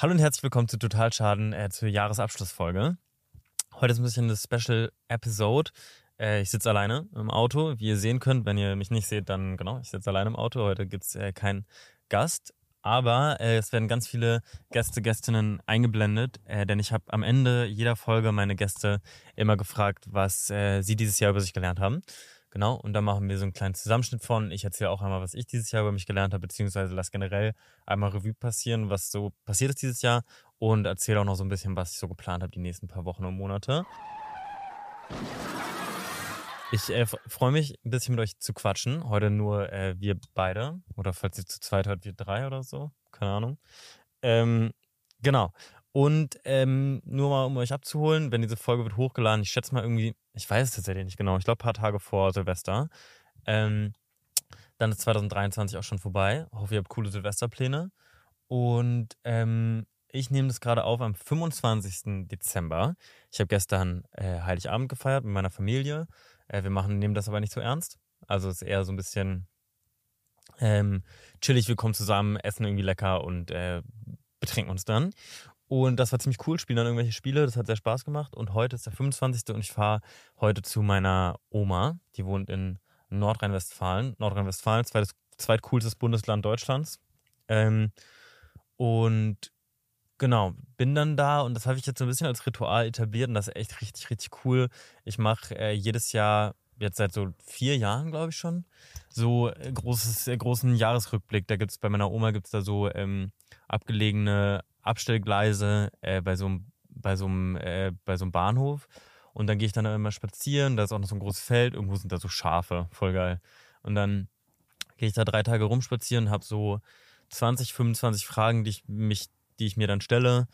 Hallo und herzlich willkommen zu Totalschaden äh, zur Jahresabschlussfolge. Heute ist ein bisschen eine Special Episode. Äh, ich sitze alleine im Auto. Wie ihr sehen könnt, wenn ihr mich nicht seht, dann genau, ich sitze alleine im Auto. Heute gibt's äh, keinen Gast. Aber äh, es werden ganz viele Gäste, Gästinnen eingeblendet, äh, denn ich habe am Ende jeder Folge meine Gäste immer gefragt, was äh, sie dieses Jahr über sich gelernt haben. Genau, und da machen wir so einen kleinen Zusammenschnitt von. Ich erzähle auch einmal, was ich dieses Jahr über mich gelernt habe, beziehungsweise lass generell einmal Revue passieren, was so passiert ist dieses Jahr und erzähle auch noch so ein bisschen, was ich so geplant habe die nächsten paar Wochen und Monate. Ich äh, freue mich, ein bisschen mit euch zu quatschen. Heute nur äh, wir beide. Oder falls ihr zu zweit hört, wir drei oder so. Keine Ahnung. Ähm, genau. Und ähm, nur mal, um euch abzuholen, wenn diese Folge wird hochgeladen, ich schätze mal irgendwie, ich weiß es tatsächlich nicht genau, ich glaube ein paar Tage vor Silvester. Ähm, dann ist 2023 auch schon vorbei. Ich hoffe, ihr habt coole Silvesterpläne. Und ähm, ich nehme das gerade auf am 25. Dezember. Ich habe gestern äh, Heiligabend gefeiert mit meiner Familie. Äh, wir machen, nehmen das aber nicht so ernst. Also es ist eher so ein bisschen ähm, chillig, wir kommen zusammen, essen irgendwie lecker und äh, betrinken uns dann. Und das war ziemlich cool, spielen dann irgendwelche Spiele, das hat sehr Spaß gemacht. Und heute ist der 25. und ich fahre heute zu meiner Oma, die wohnt in Nordrhein-Westfalen. Nordrhein-Westfalen, zweites, zweitcoolstes Bundesland Deutschlands. Ähm, und genau, bin dann da und das habe ich jetzt so ein bisschen als Ritual etabliert und das ist echt richtig, richtig cool. Ich mache äh, jedes Jahr, jetzt seit so vier Jahren, glaube ich schon, so äh, großes, großen Jahresrückblick. Da gibt's bei meiner Oma gibt's da so ähm, abgelegene Abstellgleise äh, bei so einem bei so einem äh, bei so einem Bahnhof und dann gehe ich dann immer spazieren, da ist auch noch so ein großes Feld, irgendwo sind da so Schafe, voll geil. Und dann gehe ich da drei Tage rumspazieren, habe so 20, 25 Fragen, die ich mich, die ich mir dann stelle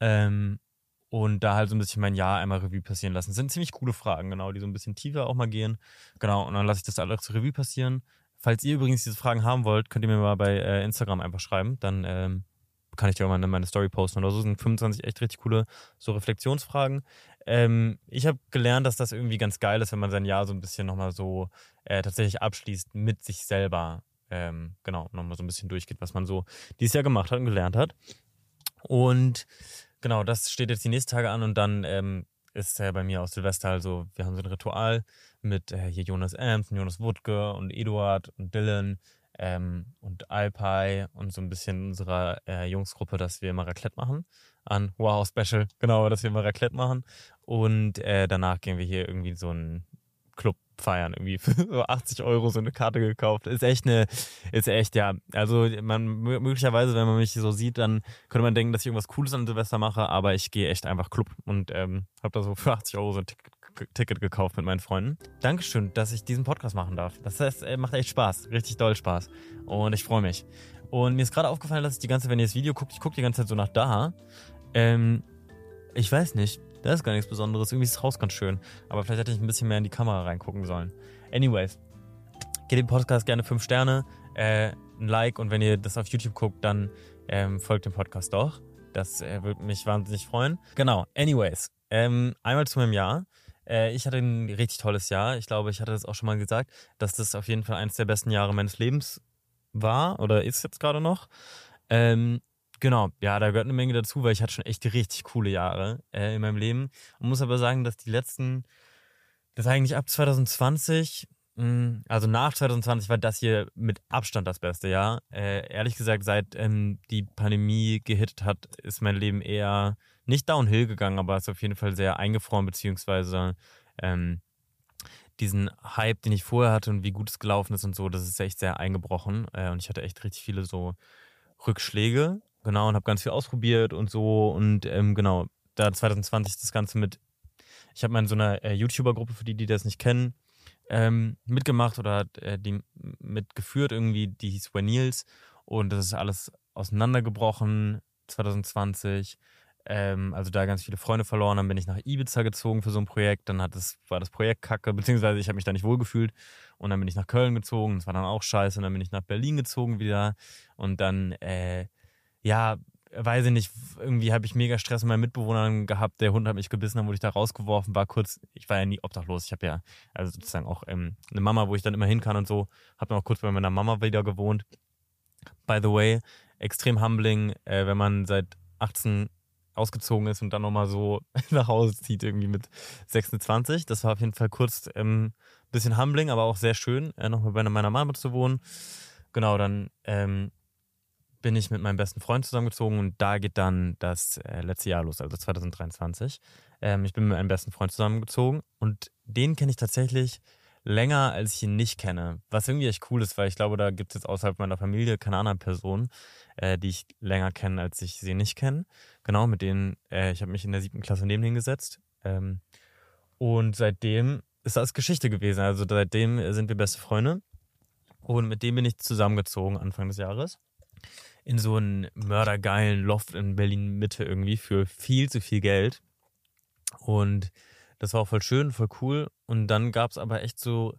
ähm, und da halt so ein bisschen mein Jahr einmal Revue passieren lassen. Das sind ziemlich coole Fragen, genau, die so ein bisschen tiefer auch mal gehen. Genau, und dann lasse ich das alles zur Revue passieren. Falls ihr übrigens diese Fragen haben wollt, könnt ihr mir mal bei äh, Instagram einfach schreiben, dann ähm, kann ich dir auch mal in meine Story posten oder so. Sind 25 echt richtig coole so Reflexionsfragen. Ähm, ich habe gelernt, dass das irgendwie ganz geil ist, wenn man sein Jahr so ein bisschen nochmal so äh, tatsächlich abschließt mit sich selber. Ähm, genau, nochmal so ein bisschen durchgeht, was man so dieses Jahr gemacht hat und gelernt hat. Und genau, das steht jetzt die nächsten Tage an und dann ähm, ist äh, bei mir aus Silvester also, wir haben so ein Ritual mit äh, hier Jonas Amps, Jonas Wutke und Eduard und Dylan ähm, und Alpai und so ein bisschen unserer äh, Jungsgruppe, dass wir immer Raclette machen. An Wow Special, genau, dass wir immer Raclette machen. Und äh, danach gehen wir hier irgendwie so einen Club feiern, irgendwie für so 80 Euro so eine Karte gekauft. Ist echt eine, ist echt, ja. Also man möglicherweise, wenn man mich so sieht, dann könnte man denken, dass ich irgendwas Cooles an Silvester mache, aber ich gehe echt einfach Club und ähm, habe da so für 80 Euro so ein Ticket Ticket gekauft mit meinen Freunden. Dankeschön, dass ich diesen Podcast machen darf. Das heißt, macht echt Spaß. Richtig doll Spaß. Und ich freue mich. Und mir ist gerade aufgefallen, dass ich die ganze, wenn ihr das Video guckt, ich gucke die ganze Zeit so nach da. Ähm, ich weiß nicht. Da ist gar nichts Besonderes. Irgendwie ist das Haus ganz schön. Aber vielleicht hätte ich ein bisschen mehr in die Kamera reingucken sollen. Anyways. Gebt dem Podcast gerne 5 Sterne, äh, ein Like und wenn ihr das auf YouTube guckt, dann ähm, folgt dem Podcast doch. Das äh, würde mich wahnsinnig freuen. Genau. Anyways. Ähm, einmal zu meinem Jahr. Äh, ich hatte ein richtig tolles Jahr. Ich glaube, ich hatte das auch schon mal gesagt, dass das auf jeden Fall eines der besten Jahre meines Lebens war oder ist jetzt gerade noch. Ähm, genau, ja, da gehört eine Menge dazu, weil ich hatte schon echt richtig coole Jahre äh, in meinem Leben. Und muss aber sagen, dass die letzten, das eigentlich ab 2020, mh, hm, also nach 2020 war das hier mit Abstand das beste Jahr. Äh, ehrlich gesagt, seit ähm, die Pandemie gehittet hat, ist mein Leben eher nicht downhill gegangen, aber ist auf jeden Fall sehr eingefroren, beziehungsweise ähm, diesen Hype, den ich vorher hatte und wie gut es gelaufen ist und so, das ist echt sehr eingebrochen. Äh, und ich hatte echt richtig viele so Rückschläge, genau, und habe ganz viel ausprobiert und so. Und ähm, genau, da 2020 das Ganze mit, ich habe mal in so einer äh, YouTuber-Gruppe, für die, die das nicht kennen, ähm, mitgemacht oder äh, die mitgeführt irgendwie, die hieß Nils und das ist alles auseinandergebrochen 2020 ähm, also da ganz viele Freunde verloren, dann bin ich nach Ibiza gezogen für so ein Projekt, dann hat das, war das Projekt kacke, beziehungsweise ich habe mich da nicht wohlgefühlt. Und dann bin ich nach Köln gezogen, das war dann auch scheiße. Und dann bin ich nach Berlin gezogen wieder. Und dann, äh, ja, weiß ich nicht, irgendwie habe ich mega Stress mit meinen Mitbewohnern gehabt, der Hund hat mich gebissen, dann wurde ich da rausgeworfen, war kurz, ich war ja nie obdachlos, ich habe ja also sozusagen auch ähm, eine Mama, wo ich dann immer hin kann und so, habe auch kurz bei meiner Mama wieder gewohnt. By the way, extrem humbling, äh, wenn man seit 18 ausgezogen ist und dann nochmal so nach Hause zieht, irgendwie mit 26. Das war auf jeden Fall kurz ein ähm, bisschen humbling, aber auch sehr schön, äh, nochmal bei meiner Mama zu wohnen. Genau, dann ähm, bin ich mit meinem besten Freund zusammengezogen und da geht dann das äh, letzte Jahr los, also 2023. Ähm, ich bin mit meinem besten Freund zusammengezogen und den kenne ich tatsächlich länger, als ich ihn nicht kenne. Was irgendwie echt cool ist, weil ich glaube, da gibt es jetzt außerhalb meiner Familie keine andere Person, äh, die ich länger kenne, als ich sie nicht kenne. Genau, mit denen, äh, ich habe mich in der siebten Klasse neben ihn gesetzt. Ähm, und seitdem ist das Geschichte gewesen. Also seitdem sind wir beste Freunde. Und mit dem bin ich zusammengezogen Anfang des Jahres. In so einen mördergeilen Loft in Berlin Mitte irgendwie für viel zu viel Geld. Und das war auch voll schön, voll cool. Und dann gab es aber echt so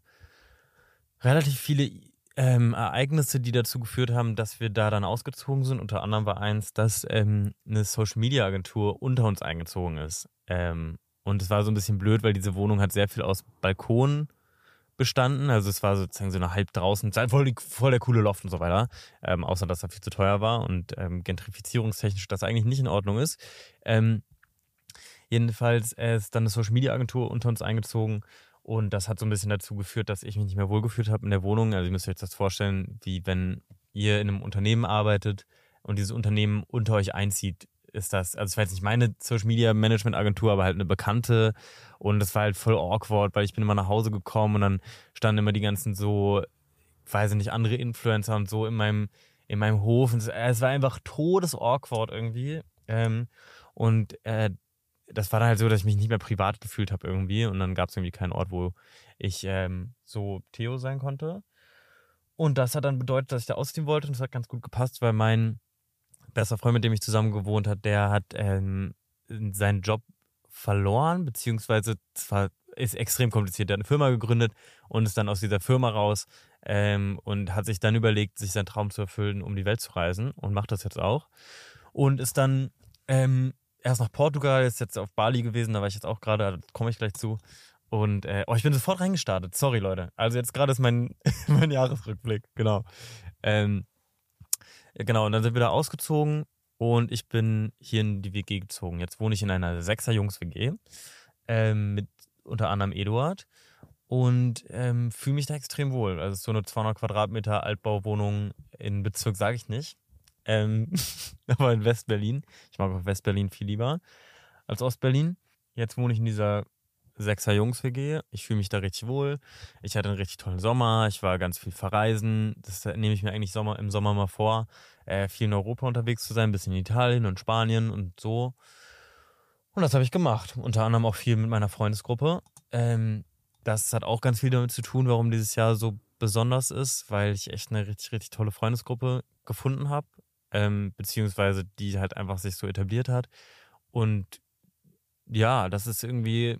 relativ viele ähm, Ereignisse, die dazu geführt haben, dass wir da dann ausgezogen sind. Unter anderem war eins, dass ähm, eine Social Media Agentur unter uns eingezogen ist. Ähm, und es war so ein bisschen blöd, weil diese Wohnung hat sehr viel aus Balkon bestanden. Also es war sozusagen so eine halb draußen, voll, voll der coole Loft und so weiter. Ähm, außer dass er viel zu teuer war und ähm, gentrifizierungstechnisch das eigentlich nicht in Ordnung ist. Ähm, Jedenfalls ist dann eine Social Media Agentur unter uns eingezogen und das hat so ein bisschen dazu geführt, dass ich mich nicht mehr wohlgefühlt habe in der Wohnung. Also ihr müsst euch das vorstellen, wie wenn ihr in einem Unternehmen arbeitet und dieses Unternehmen unter euch einzieht, ist das, also es war jetzt nicht meine Social Media Management Agentur, aber halt eine bekannte und das war halt voll awkward, weil ich bin immer nach Hause gekommen und dann standen immer die ganzen so, weiß ich nicht, andere Influencer und so in meinem, in meinem Hof und es war einfach todes awkward irgendwie. Ähm, und äh, das war dann halt so, dass ich mich nicht mehr privat gefühlt habe irgendwie und dann gab es irgendwie keinen Ort, wo ich ähm, so Theo sein konnte. Und das hat dann bedeutet, dass ich da ausziehen wollte und das hat ganz gut gepasst, weil mein bester Freund, mit dem ich zusammen gewohnt hat, der hat ähm, seinen Job verloren, beziehungsweise zwar ist extrem kompliziert. Der hat eine Firma gegründet und ist dann aus dieser Firma raus ähm, und hat sich dann überlegt, sich seinen Traum zu erfüllen, um die Welt zu reisen und macht das jetzt auch. Und ist dann ähm, erst nach Portugal, ist jetzt auf Bali gewesen, da war ich jetzt auch gerade, da komme ich gleich zu. Und äh, oh, ich bin sofort reingestartet. Sorry, Leute. Also jetzt gerade ist mein, mein Jahresrückblick, genau. Ähm, genau, und dann sind wir da ausgezogen und ich bin hier in die WG gezogen. Jetzt wohne ich in einer Sechser-Jungs-WG ähm, mit unter anderem Eduard und ähm, fühle mich da extrem wohl. Also so eine 200 Quadratmeter Altbauwohnung in Bezirk sage ich nicht. Ähm, aber in Westberlin. Ich mag auch Westberlin viel lieber als Ostberlin. Jetzt wohne ich in dieser Sechser Jungs-WG. Ich fühle mich da richtig wohl. Ich hatte einen richtig tollen Sommer. Ich war ganz viel verreisen. Das nehme ich mir eigentlich Sommer, im Sommer mal vor, äh, viel in Europa unterwegs zu sein, ein bisschen in Italien und Spanien und so. Und das habe ich gemacht. Unter anderem auch viel mit meiner Freundesgruppe. Ähm, das hat auch ganz viel damit zu tun, warum dieses Jahr so besonders ist, weil ich echt eine richtig, richtig tolle Freundesgruppe gefunden habe ähm, beziehungsweise die halt einfach sich so etabliert hat. Und ja, das ist irgendwie,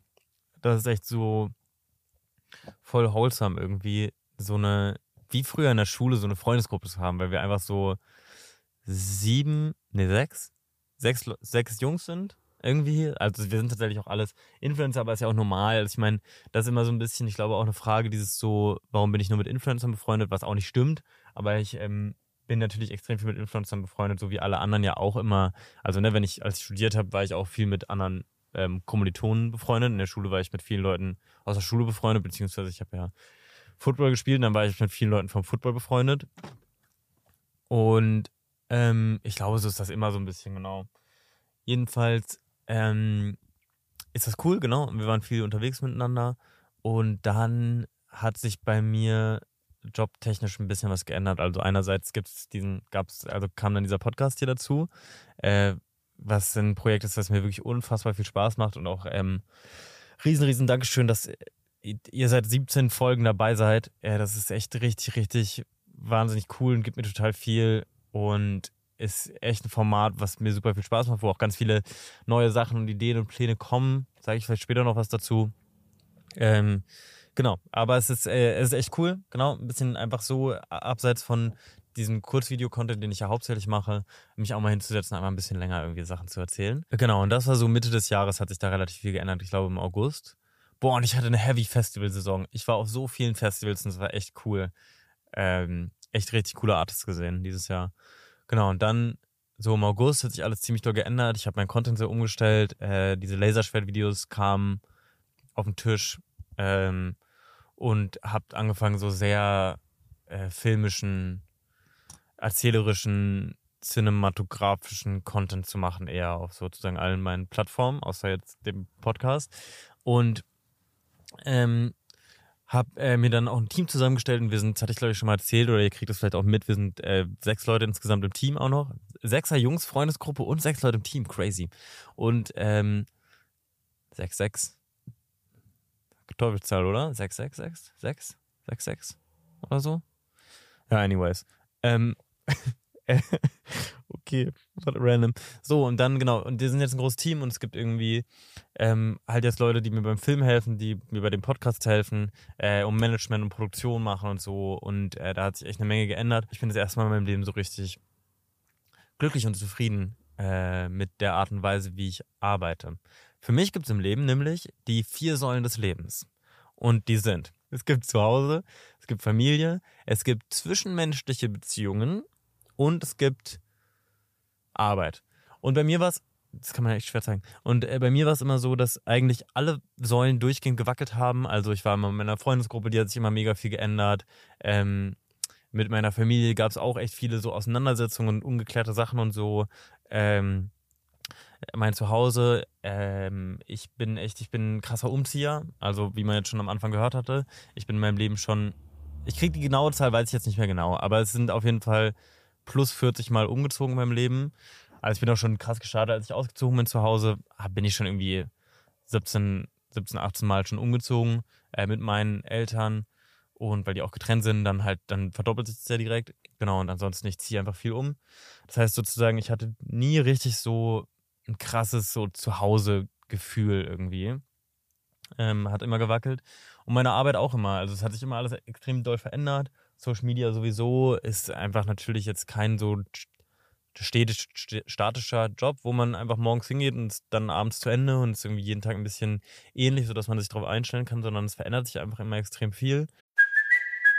das ist echt so voll wholesome irgendwie, so eine, wie früher in der Schule, so eine Freundesgruppe zu haben, weil wir einfach so sieben, ne, sechs, sechs, sechs Jungs sind irgendwie. Also wir sind tatsächlich auch alles Influencer, aber ist ja auch normal. Also ich meine, das ist immer so ein bisschen, ich glaube, auch eine Frage, dieses so, warum bin ich nur mit Influencern befreundet, was auch nicht stimmt. Aber ich ähm, bin natürlich extrem viel mit Influencern befreundet, so wie alle anderen ja auch immer. Also, ne, wenn ich, als ich studiert habe, war ich auch viel mit anderen ähm, Kommilitonen befreundet. In der Schule war ich mit vielen Leuten aus der Schule befreundet, beziehungsweise ich habe ja Football gespielt und dann war ich mit vielen Leuten vom Football befreundet. Und ähm, ich glaube, so ist das immer so ein bisschen, genau. Jedenfalls ähm, ist das cool, genau. Wir waren viel unterwegs miteinander. Und dann hat sich bei mir jobtechnisch ein bisschen was geändert. Also einerseits gibt es diesen, gab's, also kam dann dieser Podcast hier dazu, äh, was ein Projekt ist, das mir wirklich unfassbar viel Spaß macht und auch ähm, riesen, riesen Dankeschön, dass ihr seit 17 Folgen dabei seid. Äh, das ist echt richtig, richtig wahnsinnig cool und gibt mir total viel und ist echt ein Format, was mir super viel Spaß macht, wo auch ganz viele neue Sachen und Ideen und Pläne kommen. Sage ich vielleicht später noch was dazu. Ähm, Genau, aber es ist, äh, es ist echt cool, genau, ein bisschen einfach so abseits von diesem Kurzvideo-Content, den ich ja hauptsächlich mache, mich auch mal hinzusetzen, einfach ein bisschen länger irgendwie Sachen zu erzählen. Genau, und das war so Mitte des Jahres, hat sich da relativ viel geändert, ich glaube im August. Boah, und ich hatte eine Heavy Festival-Saison. Ich war auf so vielen Festivals und es war echt cool. Ähm, echt richtig coole Artists gesehen dieses Jahr. Genau, und dann so im August hat sich alles ziemlich doll geändert. Ich habe mein Content sehr umgestellt. Äh, diese Laserschwert-Videos kamen auf den Tisch ähm, und habe angefangen, so sehr äh, filmischen, erzählerischen, cinematografischen Content zu machen, eher auf sozusagen allen meinen Plattformen, außer jetzt dem Podcast. Und ähm, habe äh, mir dann auch ein Team zusammengestellt und wir sind, das hatte ich glaube ich schon mal erzählt oder ihr kriegt das vielleicht auch mit, wir sind äh, sechs Leute insgesamt im Team auch noch. Sechser Jungs, Freundesgruppe und sechs Leute im Team, crazy. Und ähm, sechs, sechs. Teufelszahl, oder? Sechs, sechs, sechs, sechs, sechs, sechs oder so. Ja, anyways. Ähm, okay, random. So, und dann, genau, und wir sind jetzt ein großes Team und es gibt irgendwie ähm, halt jetzt Leute, die mir beim Film helfen, die mir bei dem Podcast helfen, äh, um Management und Produktion machen und so. Und äh, da hat sich echt eine Menge geändert. Ich bin das erste Mal in meinem Leben so richtig glücklich und zufrieden äh, mit der Art und Weise, wie ich arbeite. Für mich gibt es im Leben nämlich die vier Säulen des Lebens. Und die sind, es gibt Zuhause, es gibt Familie, es gibt zwischenmenschliche Beziehungen und es gibt Arbeit. Und bei mir war es, das kann man echt schwer zeigen. Und äh, bei mir war es immer so, dass eigentlich alle Säulen durchgehend gewackelt haben. Also ich war immer in meiner Freundesgruppe, die hat sich immer mega viel geändert. Ähm, mit meiner Familie gab es auch echt viele so Auseinandersetzungen und ungeklärte Sachen und so. Ähm, mein Zuhause, ähm, ich bin echt, ich bin ein krasser Umzieher. Also wie man jetzt schon am Anfang gehört hatte, ich bin in meinem Leben schon, ich kriege die genaue Zahl, weiß ich jetzt nicht mehr genau, aber es sind auf jeden Fall plus 40 Mal umgezogen in meinem Leben. Also ich bin auch schon krass gestartet, als ich ausgezogen bin zu Hause, bin ich schon irgendwie 17, 17 18 Mal schon umgezogen äh, mit meinen Eltern. Und weil die auch getrennt sind, dann halt, dann verdoppelt sich das ja direkt. Genau, und ansonsten, ich ziehe einfach viel um. Das heißt sozusagen, ich hatte nie richtig so ein krasses so Zuhause-Gefühl irgendwie. Ähm, hat immer gewackelt. Und meine Arbeit auch immer. Also es hat sich immer alles extrem doll verändert. Social Media sowieso ist einfach natürlich jetzt kein so stetisch, statischer Job, wo man einfach morgens hingeht und dann abends zu Ende und es irgendwie jeden Tag ein bisschen ähnlich, sodass man sich darauf einstellen kann, sondern es verändert sich einfach immer extrem viel.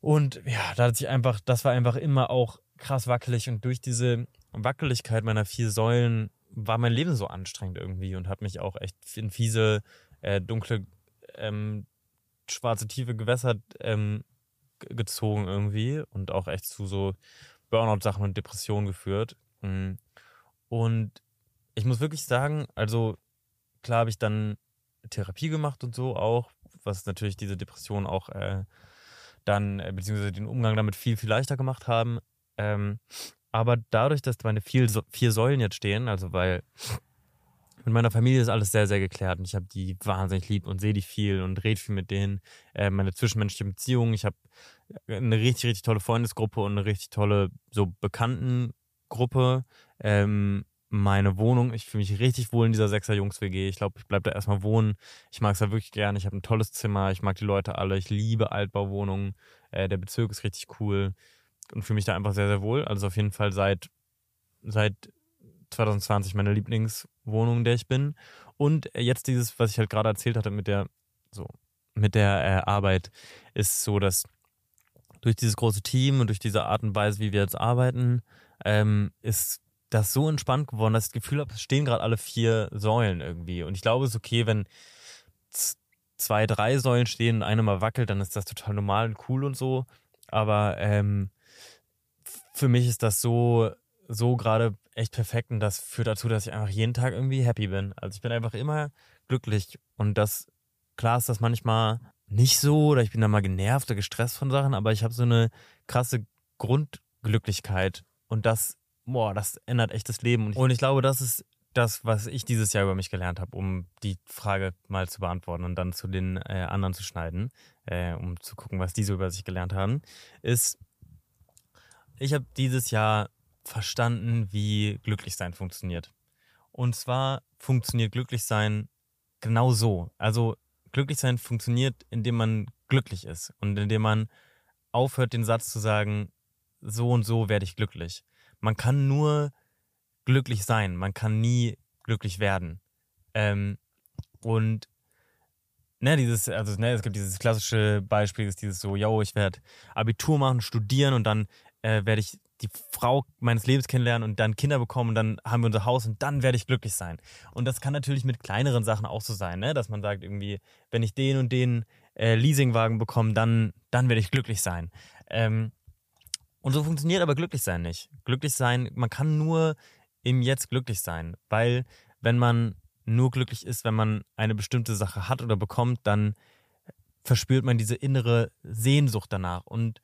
Und ja, da hat sich einfach, das war einfach immer auch krass wackelig und durch diese Wackeligkeit meiner vier Säulen war mein Leben so anstrengend irgendwie und hat mich auch echt in fiese, äh, dunkle, ähm, schwarze, tiefe Gewässer ähm, gezogen irgendwie und auch echt zu so Burnout-Sachen und Depressionen geführt. Mm. Und ich muss wirklich sagen, also klar habe ich dann Therapie gemacht und so auch, was natürlich diese Depression auch äh, dann, äh, beziehungsweise den Umgang damit viel, viel leichter gemacht haben. Ähm, aber dadurch, dass meine vier, vier Säulen jetzt stehen, also weil mit meiner Familie ist alles sehr, sehr geklärt und ich habe die wahnsinnig lieb und sehe die viel und rede viel mit denen. Äh, meine zwischenmenschliche Beziehung, ich habe eine richtig, richtig tolle Freundesgruppe und eine richtig tolle so Bekanntengruppe. Ähm, meine Wohnung. Ich fühle mich richtig wohl in dieser Sechser Jungs WG. Ich glaube, ich bleibe da erstmal wohnen. Ich mag es da wirklich gerne. Ich habe ein tolles Zimmer. Ich mag die Leute alle. Ich liebe Altbauwohnungen. Äh, der Bezirk ist richtig cool und fühle mich da einfach sehr, sehr wohl. Also auf jeden Fall seit, seit 2020 meine Lieblingswohnung, in der ich bin. Und jetzt dieses, was ich halt gerade erzählt hatte mit der, so, mit der äh, Arbeit, ist so, dass durch dieses große Team und durch diese Art und Weise, wie wir jetzt arbeiten, ähm, ist das so entspannt geworden, dass ich das Gefühl habe, es stehen gerade alle vier Säulen irgendwie. Und ich glaube, es ist okay, wenn zwei, drei Säulen stehen und eine mal wackelt, dann ist das total normal und cool und so. Aber ähm, für mich ist das so, so gerade echt perfekt und das führt dazu, dass ich einfach jeden Tag irgendwie happy bin. Also ich bin einfach immer glücklich und das, klar ist das manchmal nicht so oder ich bin da mal genervt oder gestresst von Sachen, aber ich habe so eine krasse Grundglücklichkeit und das boah, das ändert echt das Leben. Und ich, und ich glaube, das ist das, was ich dieses Jahr über mich gelernt habe, um die Frage mal zu beantworten und dann zu den äh, anderen zu schneiden, äh, um zu gucken, was die so über sich gelernt haben, ist, ich habe dieses Jahr verstanden, wie Glücklichsein funktioniert. Und zwar funktioniert Glücklichsein genau so. Also Glücklichsein funktioniert, indem man glücklich ist und indem man aufhört, den Satz zu sagen, so und so werde ich glücklich. Man kann nur glücklich sein, man kann nie glücklich werden. Ähm, und ne, dieses, also ne, es gibt dieses klassische Beispiel, ist dieses so, yo, ich werde Abitur machen, studieren und dann äh, werde ich die Frau meines Lebens kennenlernen und dann Kinder bekommen und dann haben wir unser Haus und dann werde ich glücklich sein. Und das kann natürlich mit kleineren Sachen auch so sein, ne? dass man sagt irgendwie, wenn ich den und den äh, Leasingwagen bekomme, dann, dann werde ich glücklich sein. Ähm, und so funktioniert aber glücklich sein nicht. Glücklich sein, man kann nur im Jetzt glücklich sein, weil wenn man nur glücklich ist, wenn man eine bestimmte Sache hat oder bekommt, dann verspürt man diese innere Sehnsucht danach und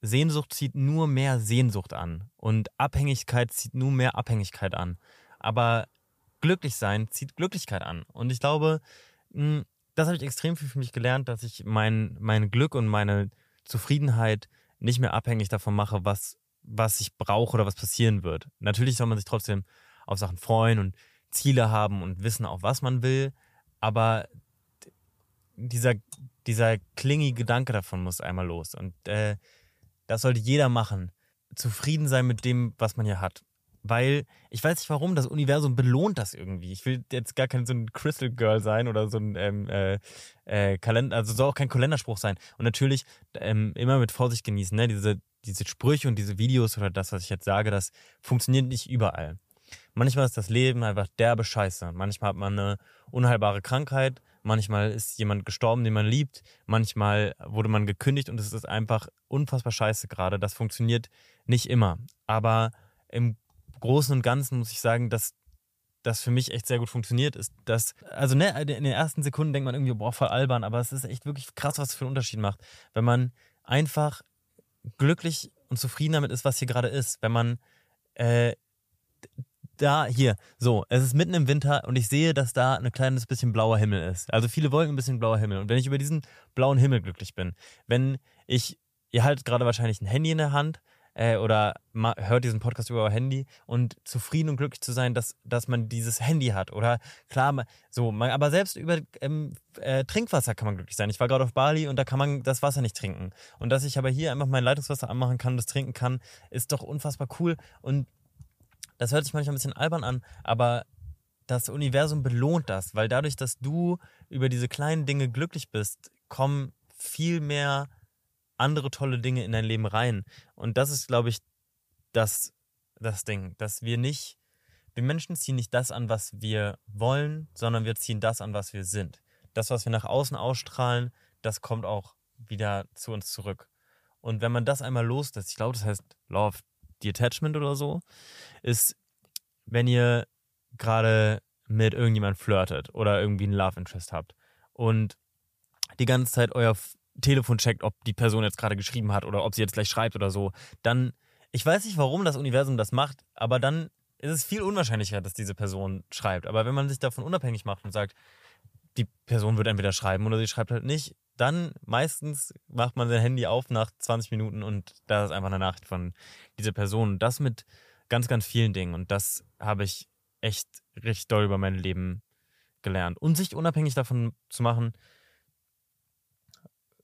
Sehnsucht zieht nur mehr Sehnsucht an und Abhängigkeit zieht nur mehr Abhängigkeit an. Aber glücklich sein zieht Glücklichkeit an. Und ich glaube, hm, das habe ich extrem viel für mich gelernt, dass ich mein, mein Glück und meine Zufriedenheit nicht mehr abhängig davon mache, was, was ich brauche oder was passieren wird. Natürlich soll man sich trotzdem auf Sachen freuen und Ziele haben und wissen auch, was man will. Aber dieser, dieser klingige Gedanke davon muss einmal los. Und äh, das sollte jeder machen. Zufrieden sein mit dem, was man hier hat. Weil ich weiß nicht warum, das Universum belohnt das irgendwie. Ich will jetzt gar kein so ein Crystal Girl sein oder so ein ähm, äh, äh, Kalender, also soll auch kein Kalenderspruch sein. Und natürlich ähm, immer mit Vorsicht genießen, ne? Diese, diese Sprüche und diese Videos oder das, was ich jetzt sage, das funktioniert nicht überall. Manchmal ist das Leben einfach derbe Scheiße. Manchmal hat man eine unheilbare Krankheit, manchmal ist jemand gestorben, den man liebt, manchmal wurde man gekündigt und es ist einfach unfassbar scheiße gerade. Das funktioniert nicht immer. Aber im Großen und Ganzen muss ich sagen, dass das für mich echt sehr gut funktioniert, ist, dass, also ne, in den ersten Sekunden denkt man irgendwie, boah, voll albern, aber es ist echt wirklich krass, was es für einen Unterschied macht. Wenn man einfach glücklich und zufrieden damit ist, was hier gerade ist. Wenn man äh, da, hier, so, es ist mitten im Winter und ich sehe, dass da ein kleines bisschen blauer Himmel ist. Also viele Wolken, ein bisschen blauer Himmel. Und wenn ich über diesen blauen Himmel glücklich bin, wenn ich, ihr haltet gerade wahrscheinlich ein Handy in der Hand äh, oder hört diesen Podcast über euer Handy und zufrieden und glücklich zu sein, dass, dass man dieses Handy hat. Oder klar, so, man, aber selbst über ähm, äh, Trinkwasser kann man glücklich sein. Ich war gerade auf Bali und da kann man das Wasser nicht trinken. Und dass ich aber hier einfach mein Leitungswasser anmachen kann und das trinken kann, ist doch unfassbar cool. Und das hört sich manchmal ein bisschen albern an, aber das Universum belohnt das, weil dadurch, dass du über diese kleinen Dinge glücklich bist, kommen viel mehr andere tolle Dinge in dein Leben rein. Und das ist, glaube ich, das, das Ding, dass wir nicht, wir Menschen ziehen nicht das an, was wir wollen, sondern wir ziehen das an, was wir sind. Das, was wir nach außen ausstrahlen, das kommt auch wieder zu uns zurück. Und wenn man das einmal loslässt, ich glaube, das heißt Law of Detachment oder so, ist, wenn ihr gerade mit irgendjemand flirtet oder irgendwie einen Love Interest habt und die ganze Zeit euer Telefon checkt, ob die Person jetzt gerade geschrieben hat oder ob sie jetzt gleich schreibt oder so, dann, ich weiß nicht, warum das Universum das macht, aber dann ist es viel unwahrscheinlicher, dass diese Person schreibt. Aber wenn man sich davon unabhängig macht und sagt, die Person wird entweder schreiben oder sie schreibt halt nicht, dann meistens macht man sein Handy auf nach 20 Minuten und da ist einfach eine Nachricht von dieser Person. Das mit ganz, ganz vielen Dingen. Und das habe ich echt richtig doll über mein Leben gelernt. Und sich unabhängig davon zu machen,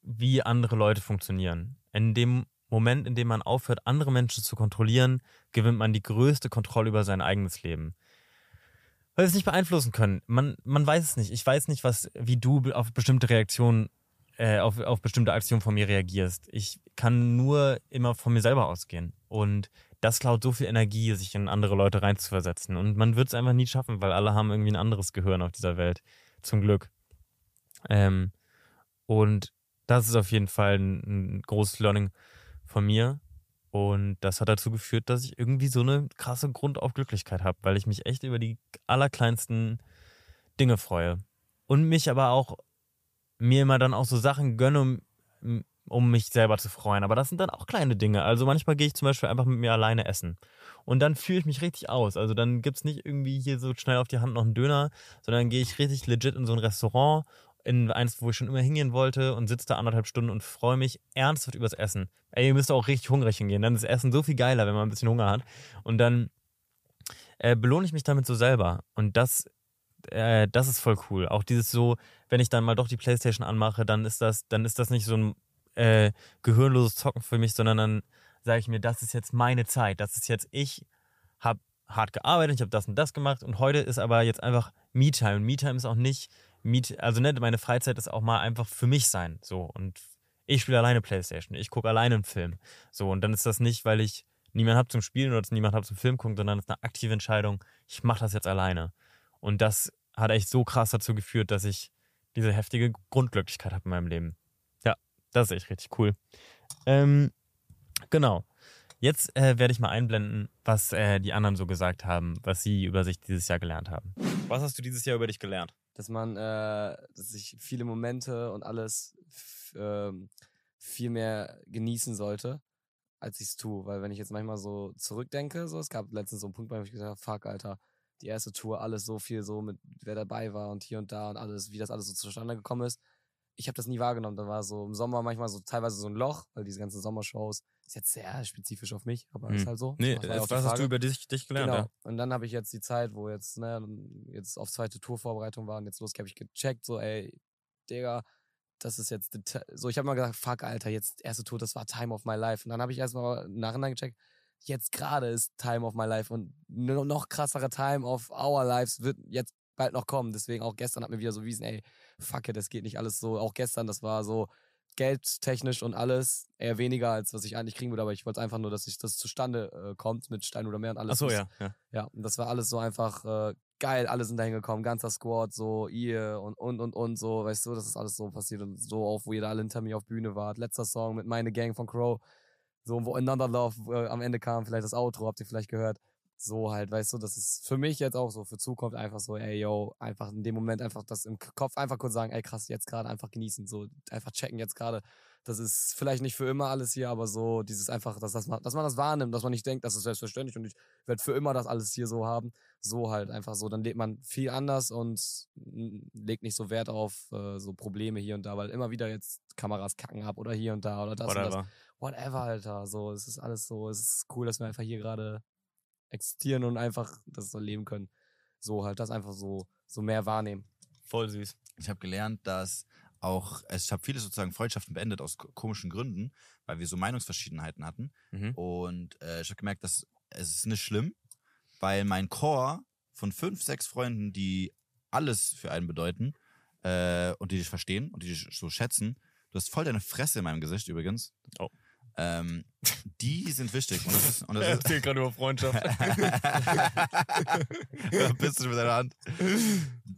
wie andere Leute funktionieren. In dem Moment, in dem man aufhört, andere Menschen zu kontrollieren, gewinnt man die größte Kontrolle über sein eigenes Leben. Weil wir es nicht beeinflussen können. Man, man weiß es nicht. Ich weiß nicht, was, wie du auf bestimmte Reaktionen äh, auf, auf bestimmte Aktionen von mir reagierst. Ich kann nur immer von mir selber ausgehen. Und das klaut so viel Energie, sich in andere Leute reinzuversetzen. Und man wird es einfach nie schaffen, weil alle haben irgendwie ein anderes Gehirn auf dieser Welt. Zum Glück. Ähm, und das ist auf jeden Fall ein, ein großes Learning von mir. Und das hat dazu geführt, dass ich irgendwie so eine krasse Grundaufglücklichkeit habe, weil ich mich echt über die allerkleinsten Dinge freue. Und mich aber auch mir immer dann auch so Sachen gönne, um, um mich selber zu freuen. Aber das sind dann auch kleine Dinge. Also manchmal gehe ich zum Beispiel einfach mit mir alleine essen. Und dann fühle ich mich richtig aus. Also dann gibt es nicht irgendwie hier so schnell auf die Hand noch einen Döner, sondern gehe ich richtig legit in so ein Restaurant in eins, wo ich schon immer hingehen wollte und sitze da anderthalb Stunden und freue mich ernsthaft übers Essen. Ey, ihr müsst auch richtig hungrig hingehen. Dann ist Essen so viel geiler, wenn man ein bisschen Hunger hat. Und dann äh, belohne ich mich damit so selber. Und das, äh, das ist voll cool. Auch dieses so, wenn ich dann mal doch die Playstation anmache, dann ist das, dann ist das nicht so ein äh, gehirnloses Zocken für mich, sondern dann sage ich mir, das ist jetzt meine Zeit. Das ist jetzt, ich habe hart gearbeitet, ich habe das und das gemacht und heute ist aber jetzt einfach Me-Time. Me-Time ist auch nicht, Meet, also ne, meine Freizeit ist auch mal einfach für mich sein. So und ich spiele alleine Playstation, ich gucke alleine einen Film. So und dann ist das nicht, weil ich niemanden habe zum Spielen oder niemanden habe zum Film gucken, sondern es ist eine aktive Entscheidung, ich mache das jetzt alleine. Und das hat echt so krass dazu geführt, dass ich diese heftige Grundglücklichkeit habe in meinem Leben. Ja, das ist echt richtig cool. Ähm, genau. Jetzt äh, werde ich mal einblenden, was äh, die anderen so gesagt haben, was sie über sich dieses Jahr gelernt haben. Was hast du dieses Jahr über dich gelernt? Dass man äh, dass sich viele Momente und alles ähm, viel mehr genießen sollte, als ich es tue. Weil wenn ich jetzt manchmal so zurückdenke, so, es gab letztens so einen Punkt, bei dem ich gesagt habe, fuck, Alter, die erste Tour, alles so viel so mit, wer dabei war und hier und da und alles, wie das alles so zustande gekommen ist. Ich habe das nie wahrgenommen. Da war so im Sommer manchmal so teilweise so ein Loch, weil diese ganzen Sommershows ist jetzt sehr spezifisch auf mich, aber ist Hm. halt so. Nee, Das ja was hast Frage. du über dich, dich gelernt? Genau. Und dann habe ich jetzt die Zeit, wo jetzt, ne, jetzt auf zweite Tourvorbereitung war und jetzt los, habe ich gecheckt, so, ey, Digga, das ist jetzt, so, ich habe mal gesagt, fuck, Alter, jetzt erste Tour, das war Time of my life. Und dann habe ich erstmal im Nachhinein gecheckt, jetzt gerade ist Time of my life und no- noch krassere Time of our lives wird jetzt bald noch kommen. Deswegen auch gestern hat mir wieder so wiesen, ey, fuck it, das geht nicht alles so. Auch gestern, das war so geldtechnisch und alles eher weniger, als was ich eigentlich kriegen würde, aber ich wollte einfach nur, dass ich das zustande äh, kommt mit Stein oder Meer und alles. Achso, was- ja. ja. ja, und das war alles so einfach äh, geil, alle sind da hingekommen, ganzer Squad, so ihr und und und und so, weißt du, das ist alles so passiert und so auch, wo ihr da alle hinter mir auf Bühne wart. Letzter Song mit Meine Gang von Crow, so wo Another Love äh, am Ende kam, vielleicht das Outro, habt ihr vielleicht gehört. So halt, weißt du, das ist für mich jetzt auch so, für Zukunft einfach so, ey, yo, einfach in dem Moment einfach das im Kopf einfach kurz sagen, ey, krass, jetzt gerade einfach genießen, so einfach checken jetzt gerade. Das ist vielleicht nicht für immer alles hier, aber so dieses einfach, dass, das, man- dass man das wahrnimmt, dass man nicht denkt, das ist selbstverständlich und ich werde für immer das alles hier so haben. So halt einfach so. Dann lebt man viel anders und legt nicht so Wert auf äh, so Probleme hier und da, weil immer wieder jetzt Kameras kacken ab oder hier und da oder das und das Whatever. whatever, Alter. So, es ist alles so, es ist cool, dass wir einfach hier gerade existieren und einfach das so leben können. So halt, das einfach so, so mehr wahrnehmen. Voll süß. Ich habe gelernt, dass auch, also ich habe viele sozusagen Freundschaften beendet aus ko- komischen Gründen, weil wir so Meinungsverschiedenheiten hatten. Mhm. Und äh, ich habe gemerkt, dass es ist nicht schlimm, weil mein Chor von fünf, sechs Freunden, die alles für einen bedeuten äh, und die dich verstehen und die dich so schätzen, du hast voll deine Fresse in meinem Gesicht übrigens. Oh. Ähm, die sind wichtig. Und das ist, und das ist, Erzähl gerade über Freundschaft. da bist du mit deiner Hand.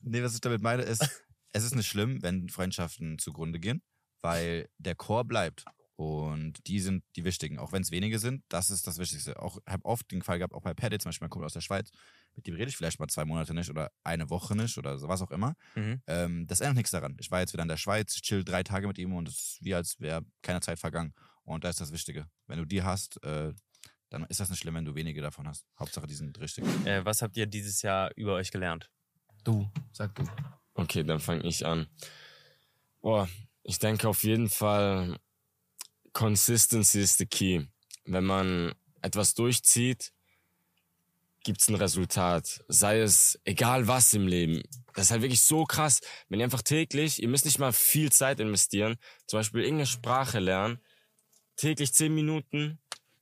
Nee, was ich damit meine, ist, es ist nicht schlimm, wenn Freundschaften zugrunde gehen, weil der Chor bleibt. Und die sind die wichtigen. Auch wenn es wenige sind, das ist das Wichtigste. Auch habe oft den Fall gehabt, auch bei Paddy, zum Beispiel, mein Kumpel aus der Schweiz, mit dem rede ich vielleicht mal zwei Monate nicht oder eine Woche nicht oder so, was auch immer. Mhm. Ähm, das ändert nichts daran. Ich war jetzt wieder in der Schweiz, ich chill drei Tage mit ihm und es ist wie als wäre keine Zeit vergangen. Und da ist das Wichtige. Wenn du die hast, äh, dann ist das nicht schlimm, wenn du wenige davon hast. Hauptsache, die sind richtig. Äh, was habt ihr dieses Jahr über euch gelernt? Du, sag du. Okay, dann fange ich an. Boah, ich denke auf jeden Fall, Consistency is the key. Wenn man etwas durchzieht, gibt's ein Resultat. Sei es egal was im Leben. Das ist halt wirklich so krass. Wenn ihr einfach täglich, ihr müsst nicht mal viel Zeit investieren, zum Beispiel irgendeine Sprache lernen, täglich zehn Minuten,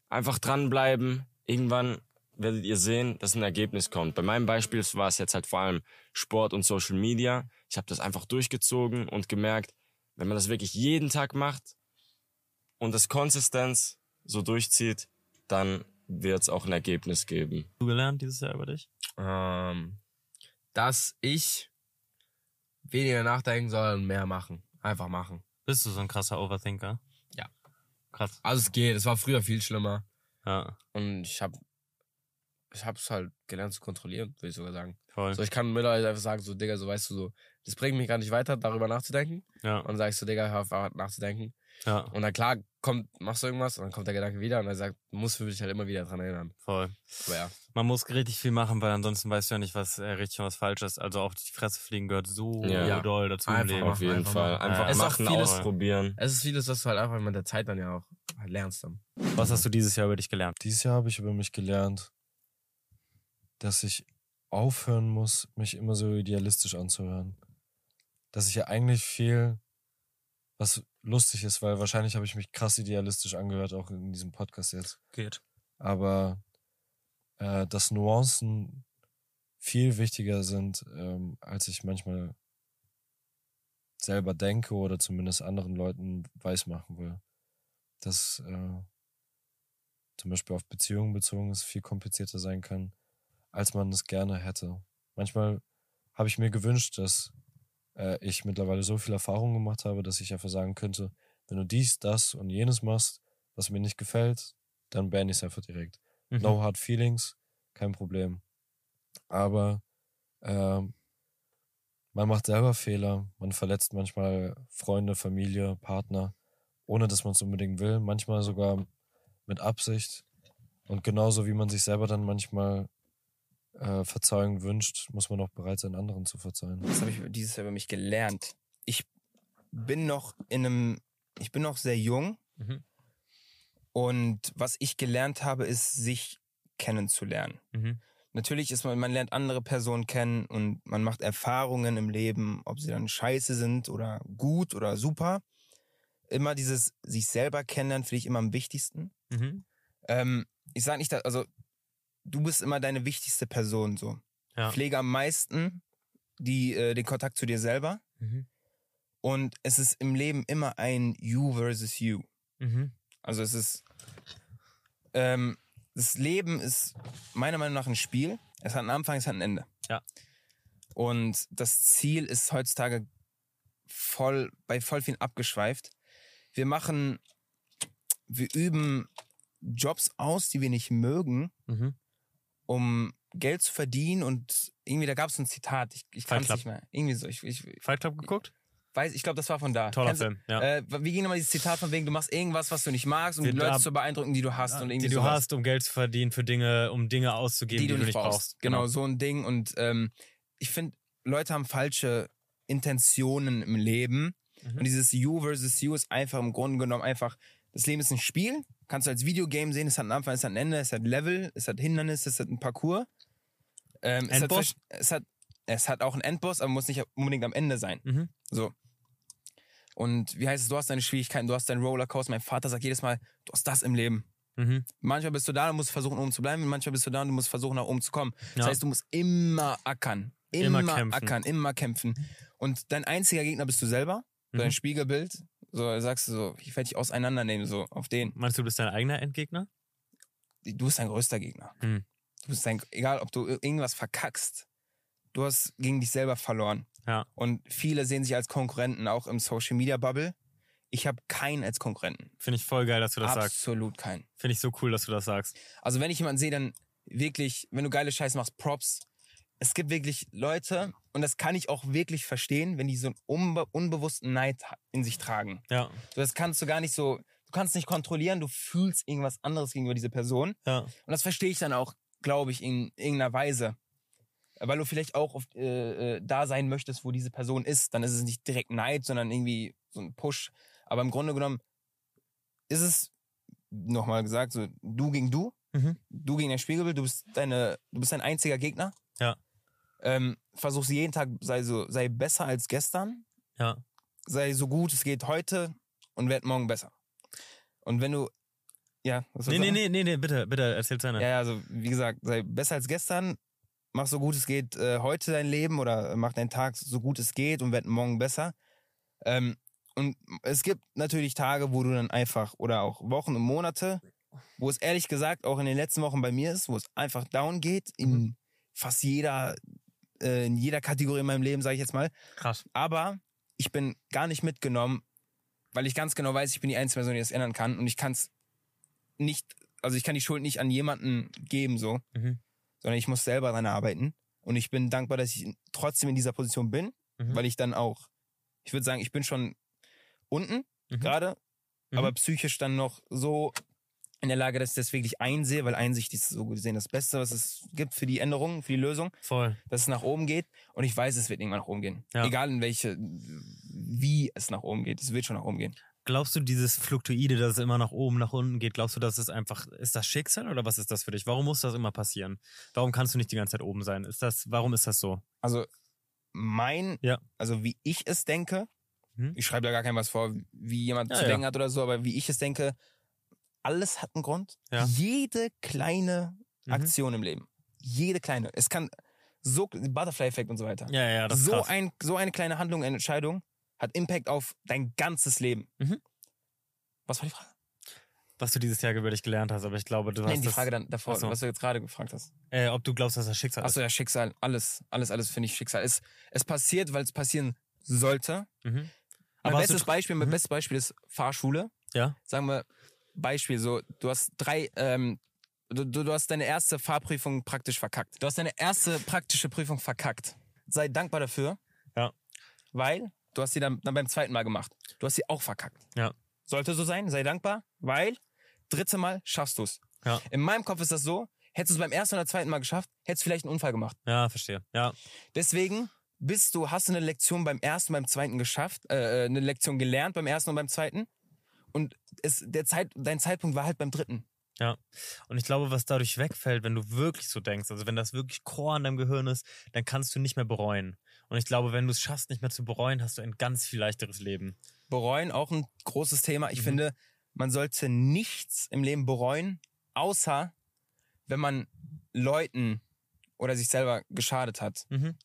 einfach dranbleiben. Irgendwann werdet ihr sehen, dass ein Ergebnis kommt. Bei meinem Beispiel war es jetzt halt vor allem Sport und Social Media. Ich habe das einfach durchgezogen und gemerkt, wenn man das wirklich jeden Tag macht und das Konsistenz so durchzieht, dann wird es auch ein Ergebnis geben. Du gelernt dieses Jahr über dich? ähm, dass ich weniger nachdenken soll und mehr machen. Einfach machen. Bist du so ein krasser Overthinker? Krass. Also es geht. Es war früher viel schlimmer. Ja, Und ich habe ich hab's halt gelernt zu kontrollieren, würde ich sogar sagen. voll. So, ich kann mittlerweile einfach sagen, so, Digga, so weißt du, so, das bringt mich gar nicht weiter, darüber nachzudenken. Ja. Und dann sag ich so, Digga, hör auf nachzudenken. Ja, Und dann klar, kommt, machst du irgendwas und dann kommt der Gedanke wieder und er sagt, musst du dich halt immer wieder dran erinnern. voll. Aber ja. Man muss richtig viel machen, weil ansonsten weißt du ja nicht, was äh, richtig und was falsch ist. Also auch die Fresse fliegen gehört so Ja. doll dazu im Einfach Leben. Auf jeden Einfach Fall. machen. Einfach Ja. Es machen, vieles- ausprobieren. Es ist vieles, was du halt einfach mit der Zeit dann ja auch halt lernst dann. Was hast du dieses Jahr über dich gelernt? Dieses Jahr habe ich über mich gelernt, dass ich aufhören muss, mich immer so idealistisch anzuhören. Dass ich ja eigentlich viel, was lustig ist, weil wahrscheinlich habe ich mich krass idealistisch angehört, auch in diesem Podcast jetzt. Geht. Aber äh, dass Nuancen viel wichtiger sind, ähm, als ich manchmal selber denke oder zumindest anderen Leuten weismachen will. Dass äh, zum Beispiel auf Beziehungen bezogen es viel komplizierter sein kann, als man es gerne hätte. Manchmal habe ich mir gewünscht, dass äh, ich mittlerweile so viel Erfahrung gemacht habe, dass ich einfach sagen könnte, wenn du dies, das und jenes machst, was mir nicht gefällt, dann beende ich es einfach direkt. Mhm. No hard feelings, kein Problem. Aber ähm, man macht selber Fehler, man verletzt manchmal Freunde, Familie, Partner, ohne dass man es unbedingt will, manchmal sogar mit Absicht. Und genauso wie man sich selber dann manchmal äh, Verzeihung wünscht, muss man auch bereit sein, anderen zu verzeihen. Das habe ich dieses Jahr über mich gelernt. Ich bin noch in einem, ich bin noch sehr jung Mhm. und was ich gelernt habe, ist, sich kennenzulernen. Mhm. Natürlich ist man, man lernt andere Personen kennen und man macht Erfahrungen im Leben, ob sie dann scheiße sind oder gut oder super. Immer dieses sich selber kennenlernen finde ich immer am wichtigsten. Mhm. Ähm, ich sage nicht, dass, also du bist immer deine wichtigste Person so. Ja. Pflege am meisten die, äh, den Kontakt zu dir selber. Mhm. Und es ist im Leben immer ein You versus You. Mhm. Also es ist, ähm, das Leben ist meiner Meinung nach ein Spiel. Es hat einen Anfang, es hat ein Ende. Ja. Und das Ziel ist heutzutage voll, bei voll vielen abgeschweift. Wir machen, wir üben Jobs aus, die wir nicht mögen, Mhm. Um Geld zu verdienen und irgendwie, da gab es ein Zitat, ich, ich kann es nicht mehr. Irgendwie so, ich, ich Fight Club geguckt? weiß, ich glaube, das war von da. Toller Kennst Film, ja. Äh, wie ging nochmal dieses Zitat von wegen, du machst irgendwas, was du nicht magst, um die Leute zu beeindrucken, die du hast und irgendwie die du sowas. hast, um Geld zu verdienen für Dinge, um Dinge auszugeben, die du nicht brauchst. Genau, so ein Ding. Und ähm, ich finde, Leute haben falsche Intentionen im Leben. Mhm. Und dieses You versus You ist einfach im Grunde genommen einfach, das Leben ist ein Spiel. Kannst du als Videogame sehen, es hat einen Anfang, es hat ein Ende, es hat Level, es hat Hindernisse, es hat einen Parcours. Ähm, es, hat, es, hat, es hat auch einen Endboss, aber muss nicht unbedingt am Ende sein. Mhm. So. Und wie heißt es, du hast deine Schwierigkeiten, du hast deinen Rollercoaster. Mein Vater sagt jedes Mal, du hast das im Leben. Mhm. Manchmal bist du da und musst versuchen, oben zu bleiben. Manchmal bist du da und du musst versuchen, nach oben zu kommen. Das Ja. heißt, du musst immer ackern. Immer, Immer kämpfen. ackern, immer kämpfen. Und dein einziger Gegner bist du selber. So dein Mhm. Spiegelbild. So sagst du so, ich werde dich auseinandernehmen, so auf den. Meinst du, du bist dein eigener Endgegner? Du bist dein größter Gegner. Hm. Du bist dein, egal ob du irgendwas verkackst, du hast gegen dich selber verloren. Ja. Und viele sehen sich als Konkurrenten, auch im Social Media Bubble. Ich habe keinen als Konkurrenten. Finde ich voll geil, dass du das sagst. Absolut keinen. Finde ich so cool, dass du das sagst. Also wenn ich jemanden sehe, dann wirklich, wenn du geile Scheiße machst, Props. Es gibt wirklich Leute, und das kann ich auch wirklich verstehen, wenn die so einen unbe unbewussten Neid in sich tragen. Ja, So, das kannst du gar nicht so, du kannst nicht kontrollieren, du fühlst irgendwas anderes gegenüber dieser Person. ja. Und das verstehe ich dann auch, glaube ich, in irgendeiner Weise. Weil du vielleicht auch auf, äh, äh, da sein möchtest, wo diese Person ist. Dann ist es nicht direkt Neid, sondern irgendwie so ein Push. Aber im Grunde genommen ist es, nochmal gesagt, so du gegen du. Mhm. Du gegen dein Spiegelbild. Du bist, deine, du bist dein einziger Gegner. Ja. Ähm, versuch's jeden Tag, sei, so, sei besser als gestern. Ja. Sei so gut es geht heute und werd morgen besser. Und wenn du, ja, was Nee, nee, nee, nee, nee, bitte, bitte, erzähl Ende. Ja, also wie gesagt, sei besser als gestern, mach so gut es geht äh, heute dein Leben oder mach deinen Tag so gut es geht und werd morgen besser. Ähm, und es gibt natürlich Tage, wo du dann einfach, oder auch Wochen und Monate, wo es ehrlich gesagt auch in den letzten Wochen bei mir ist, wo es einfach down geht, in fast jeder, äh, in jeder Kategorie in meinem Leben, sage ich jetzt mal. Krass. Aber ich bin gar nicht mitgenommen, weil ich ganz genau weiß, ich bin die einzige Person, die das ändern kann und ich kann es nicht, also ich kann die Schuld nicht an jemanden geben, so, Mhm. sondern ich muss selber daran arbeiten. Und ich bin dankbar, dass ich trotzdem in dieser Position bin, Mhm. weil ich dann auch, ich würde sagen, ich bin schon unten Mhm. gerade Mhm. aber psychisch dann noch so in der Lage, dass ich das wirklich einsehe, weil Einsicht ist so gesehen das Beste, was es gibt für die Änderung, für die Lösung, Voll. dass es nach oben geht. Und ich weiß, es wird irgendwann nach oben gehen. Ja. Egal in welche, wie es nach oben geht, es wird schon nach oben gehen. Glaubst du, dieses Fluktuide, dass es immer nach oben, nach unten geht, glaubst du, dass es einfach, ist das Schicksal oder was ist das für dich? Warum muss das immer passieren? Warum kannst du nicht die ganze Zeit oben sein? Ist das, warum ist das so? Also mein, Ja. also wie ich es denke, Mhm. ich schreibe da gar keinem was vor, wie jemand Ja, zu denken hat oder so, aber wie ich es denke, alles hat einen Grund. Ja. Jede kleine Mhm. Aktion im Leben, jede kleine, es kann so Butterfly-Effekt und so weiter. Ja, ja, das ist so krass. ein so eine kleine Handlung, eine Entscheidung hat Impact auf dein ganzes Leben. Mhm. Was war die Frage? was du dieses Jahr über dich gelernt hast, aber ich glaube, du hast Nein, die Frage dann davor, Ach so. was du jetzt gerade gefragt hast. äh, ob du glaubst, dass das Schicksal Achso, ja, Schicksal, alles, alles, alles finde ich Schicksal. Es, es passiert, weil es passieren sollte. ist. Mhm. Mein Aber du bestes Beispiel, mein Mhm. bestes Beispiel ist Fahrschule. Ja. Sagen wir, Beispiel, so, du hast drei, ähm, du, du, hast deine erste Fahrprüfung praktisch verkackt. Du hast deine erste praktische Prüfung verkackt. Sei dankbar dafür. Ja. Weil du hast sie dann, dann beim zweiten Mal gemacht. Du hast sie auch verkackt. Ja. Sollte so sein, sei dankbar, weil dritte Mal schaffst du es. Ja. In meinem Kopf ist das so, hättest du es beim ersten oder zweiten Mal geschafft, hättest du vielleicht einen Unfall gemacht. Ja, verstehe. Ja, Deswegen bist du, hast du eine Lektion beim ersten, beim zweiten geschafft, äh, eine Lektion gelernt beim ersten und beim zweiten. Und es, der Zeit, dein Zeitpunkt war halt beim dritten. Ja. Und ich glaube, was dadurch wegfällt, wenn du wirklich so denkst, also wenn das wirklich Core an deinem Gehirn ist, dann kannst du nicht mehr bereuen. Und ich glaube, wenn du es schaffst, nicht mehr zu bereuen, hast du ein ganz viel leichteres Leben. Bereuen, auch ein großes Thema. Ich finde, man sollte nichts im Leben bereuen, außer wenn man Leuten oder sich selber geschadet hat. Mhm.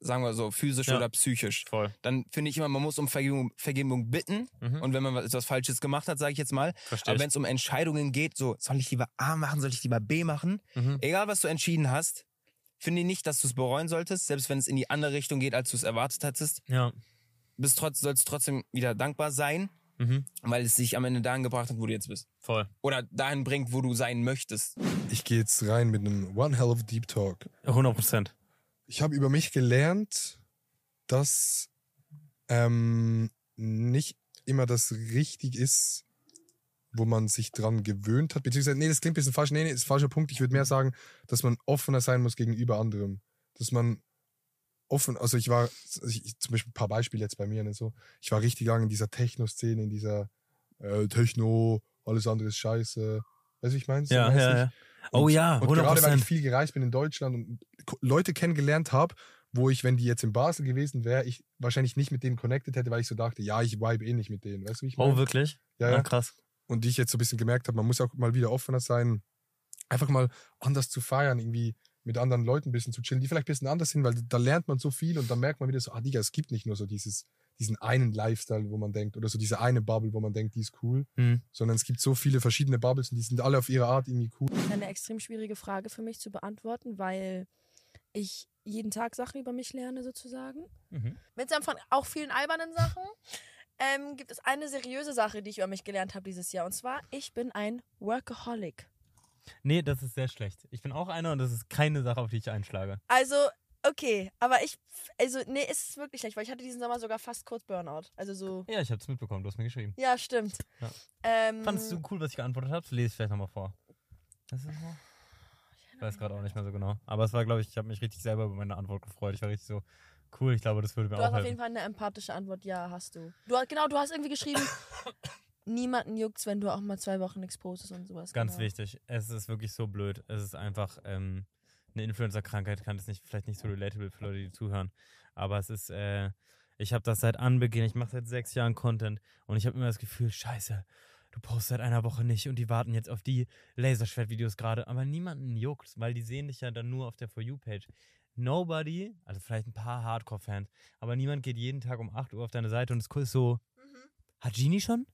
Sagen wir so, physisch Ja. oder psychisch. Voll. Dann finde ich immer, man muss um Vergebung, Vergebung bitten. Mhm. Und wenn man was- etwas Falsches gemacht hat, sage ich jetzt mal. Verstehe Aber wenn es um Entscheidungen geht, so, soll ich lieber A machen, soll ich lieber B machen? Mhm. Egal, was du entschieden hast, finde ich nicht, dass du es bereuen solltest, selbst wenn es in die andere Richtung geht, als du es erwartet hattest. Ja. Bist trotz, sollst trotzdem wieder dankbar sein, Mhm. weil es dich am Ende dahin gebracht hat, wo du jetzt bist. Voll. Oder dahin bringt, wo du sein möchtest. Ich gehe jetzt rein mit einem One Hell of Deep Talk. 100 Prozent. Ich habe über mich gelernt, dass ähm, nicht immer das richtig ist, wo man sich dran gewöhnt hat. Beziehungsweise, nee, das klingt ein bisschen falsch. Nee, nee, ist ein falscher Punkt. Ich würde mehr sagen, dass man offener sein muss gegenüber anderem. Dass man offen, also ich war, ich, zum Beispiel ein paar Beispiele jetzt bei mir, ne, so. Ich war richtig lange in dieser Techno-Szene, in dieser äh, Techno, alles andere ist scheiße. Weißt du, ich meine? So Ja, mäßig. ja, ja. Oh Und- ja, Und 100 gerade weil ich viel gereist bin in Deutschland und Leute kennengelernt habe, wo ich, wenn die jetzt in Basel gewesen wäre, ich wahrscheinlich nicht mit denen connected hätte, weil ich so dachte, ja, ich vibe eh nicht mit denen. Weißt du, wie ich meine? Oh, wirklich? Ja, Ja, ja. krass. Und die ich jetzt so ein bisschen gemerkt habe, man muss auch mal wieder offener sein, einfach mal anders zu feiern, irgendwie mit anderen Leuten ein bisschen zu chillen, die vielleicht ein bisschen anders sind, weil da lernt man so viel und dann merkt man wieder so, ah, Digga, es gibt nicht nur so dieses, diesen einen Lifestyle, wo man denkt, oder so diese eine Bubble, wo man denkt, die ist cool, Mhm. sondern es gibt so viele verschiedene Bubbles und die sind alle auf ihre Art irgendwie cool. eine extrem schwierige Frage für mich zu beantworten, weil ich jeden Tag Sachen über mich lerne, sozusagen. Mhm. Mitsamt von auch vielen albernen Sachen ähm, gibt es eine seriöse Sache, die ich über mich gelernt habe dieses Jahr. Und zwar, ich bin ein Workaholic. Nee, das ist sehr schlecht. Ich bin auch einer und das ist keine Sache, auf die ich einschlage. Also, okay, aber ich, also, nee, es ist wirklich schlecht, weil ich hatte diesen Sommer sogar fast kurz Burnout. Also so, Ja, ich hab's mitbekommen, du hast mir geschrieben. ja, stimmt. Ja. Ähm, Fandest du cool, was ich geantwortet habe? Lese ich vielleicht nochmal vor. Das ist so. Ich weiß gerade auch nicht mehr so genau. Aber es war, glaube ich, ich habe mich richtig selber über meine Antwort gefreut. Ich war richtig so, cool, ich glaube, das würde mir Du auch hast auf helfen. jeden Fall eine empathische Antwort, ja, hast du. du hast- genau, du hast irgendwie geschrieben, niemanden juckt's, wenn du auch mal zwei Wochen nichts postest und sowas. Ganz genau. wichtig. Es ist wirklich so blöd. Es ist einfach ähm, eine Influencer-Krankheit, kann das nicht, vielleicht nicht so relatable für Leute, die zuhören. Aber es ist, äh, ich habe das seit Anbeginn, ich mache seit sechs Jahren Content und ich habe immer das Gefühl, scheiße, du postest seit einer Woche nicht und die warten jetzt auf die Laserschwert-Videos gerade. Aber niemanden juckt, weil die sehen dich ja dann nur auf der For You-Page. Nobody, also vielleicht ein paar Hardcore-Fans, aber niemand geht jeden Tag um 8 Uhr auf deine Seite und ist so, hat Genie schon?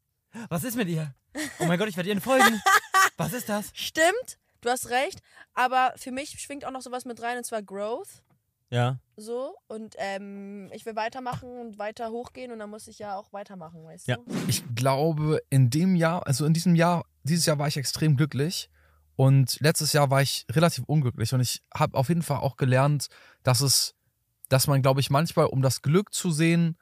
Was ist mit ihr? Oh mein Gott, ich werde ihr folgen. Was ist das? Stimmt, du hast recht, aber für mich schwingt auch noch sowas mit rein und zwar Growth. Ja. So, und ähm, ich will weitermachen und weiter hochgehen und dann muss ich ja auch weitermachen, weißt Ja. du? Ich glaube, in dem Jahr, also in diesem Jahr, dieses Jahr war ich extrem glücklich und letztes Jahr war ich relativ unglücklich und ich habe auf jeden Fall auch gelernt, dass es, dass man, glaube ich, manchmal, um das Glück zu sehen,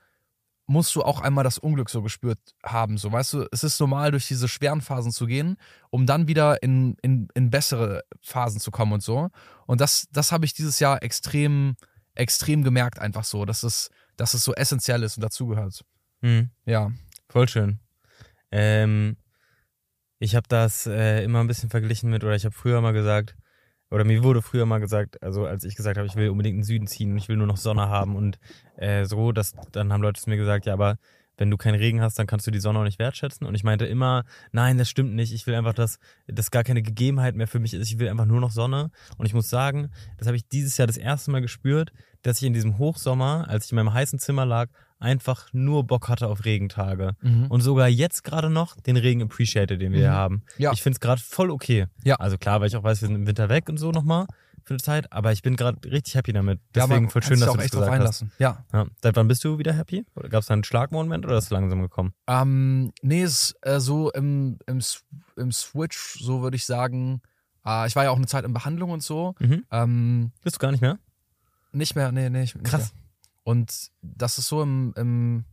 musst du auch einmal das Unglück so gespürt haben. So, weißt du, es ist normal, durch diese schweren Phasen zu gehen, um dann wieder in, in, in bessere Phasen zu kommen und so. Und das, das habe ich dieses Jahr extrem, extrem gemerkt, einfach so, dass es, dass es so essentiell ist und dazugehört. Mhm. Ja. Voll schön. Ähm, ich habe das äh, immer ein bisschen verglichen mit, oder ich habe früher mal gesagt, oder mir wurde früher mal gesagt, also als ich gesagt habe, ich will unbedingt in den Süden ziehen und ich will nur noch Sonne haben und äh, so, dass, dann haben Leute zu mir gesagt, ja, aber wenn du keinen Regen hast, dann kannst du die Sonne auch nicht wertschätzen. Und ich meinte immer, nein, das stimmt nicht. Ich will einfach, dass das gar keine Gegebenheit mehr für mich ist. Ich will einfach nur noch Sonne. Und ich muss sagen, das habe ich dieses Jahr das erste Mal gespürt, dass ich in diesem Hochsommer, als ich in meinem heißen Zimmer lag, einfach nur Bock hatte auf Regentage. Mhm. Und sogar jetzt gerade noch den Regen appreciate, den wir Mhm. hier haben. Ja. Ich finde es gerade voll okay. Ja. Also klar, weil ich auch weiß, wir sind im Winter weg und so nochmal für eine Zeit, aber ich bin gerade richtig happy damit. Ja, Deswegen man voll schön, dass du das echt drauf gesagt einlassen. hast. Ja. ja. Seit wann bist du wieder happy? Gab es da einen Schlagmoment oder ist es langsam gekommen? Ähm, nee, es ist äh, so im, im, im Switch, so würde ich sagen. Äh, ich war ja auch eine Zeit in Behandlung und so. Mhm. Ähm, Bist du gar nicht mehr? nicht mehr, nee, nee. Nicht Krass. Und das ist so im, im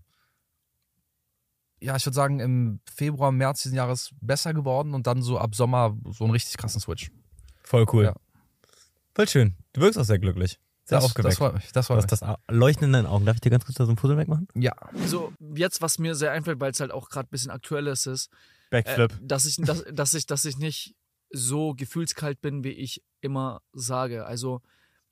ja, ich würde sagen, im Februar, März diesen Jahres besser geworden und dann so ab Sommer so einen richtig krassen Switch. Voll cool. Ja. Voll schön. Du wirkst auch sehr glücklich. Sehr Das- aufgeweckt. das freut mich, das freut hast das Leuchten in deinen Augen. Darf ich dir ganz kurz da so ein Puzzle wegmachen? Ja. So, jetzt, was mir sehr einfällt, weil es halt auch gerade ein bisschen aktuell ist, ist, Backflip. Äh, dass, ich, dass, dass, ich, dass ich nicht so gefühlskalt bin, wie ich immer sage. Also,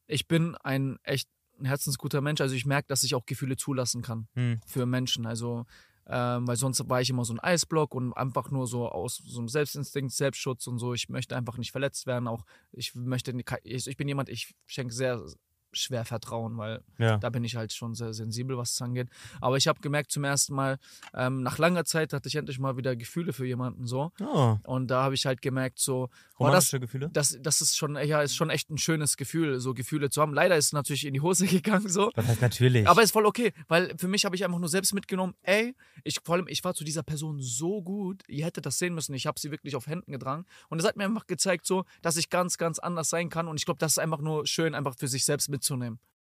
ich bin ein echt ein herzensguter Mensch. Also, ich merke, dass ich auch Gefühle zulassen kann Hm. für Menschen. Also, ähm, weil sonst war ich immer so ein Eisblock und einfach nur so aus so einem Selbstinstinkt, Selbstschutz und so. Ich möchte einfach nicht verletzt werden. Auch ich möchte, ich, ich bin jemand, ich schenke sehr schwer Vertrauen, weil Ja. da bin ich halt schon sehr sensibel, was es angeht. Aber ich habe gemerkt zum ersten Mal, ähm, nach langer Zeit hatte ich endlich mal wieder Gefühle für jemanden so. Oh. Und da habe ich halt gemerkt, so, oh, das, Romantische Gefühle? das, das ist schon, ja, ist schon echt ein schönes Gefühl, so Gefühle zu haben. Leider ist es natürlich in die Hose gegangen, so. Das heißt natürlich. Aber ist voll okay, weil für mich habe ich einfach nur selbst mitgenommen, ey, ich vor allem, ich war zu dieser Person so gut, ihr hättet das sehen müssen, ich habe sie wirklich auf Händen getragen und es hat mir einfach gezeigt, so, dass ich ganz, ganz anders sein kann und ich glaube, das ist einfach nur schön, einfach für sich selbst mitzunehmen.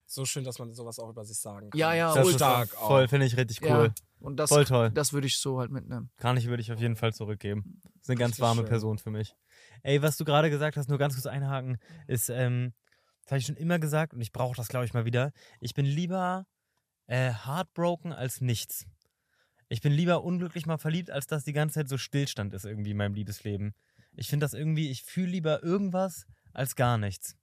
So schön, dass man sowas auch über sich sagen kann. Ja, ja, das ultra. ist voll, finde ich richtig cool. Ja, und das, voll toll. das würde ich so halt mitnehmen. Kann ich, würde ich auf jeden Fall zurückgeben. Das ist eine ganz Richtig warme schön. Person für mich. Ey, was du gerade gesagt hast, nur ganz kurz einhaken, ist, ähm, das habe ich schon immer gesagt und ich brauche das, glaube ich, mal wieder. Ich bin lieber äh, heartbroken als nichts. Ich bin lieber unglücklich mal verliebt, als dass die ganze Zeit so Stillstand ist irgendwie in meinem Liebesleben. Ich finde das irgendwie, ich fühle lieber irgendwas als gar nichts.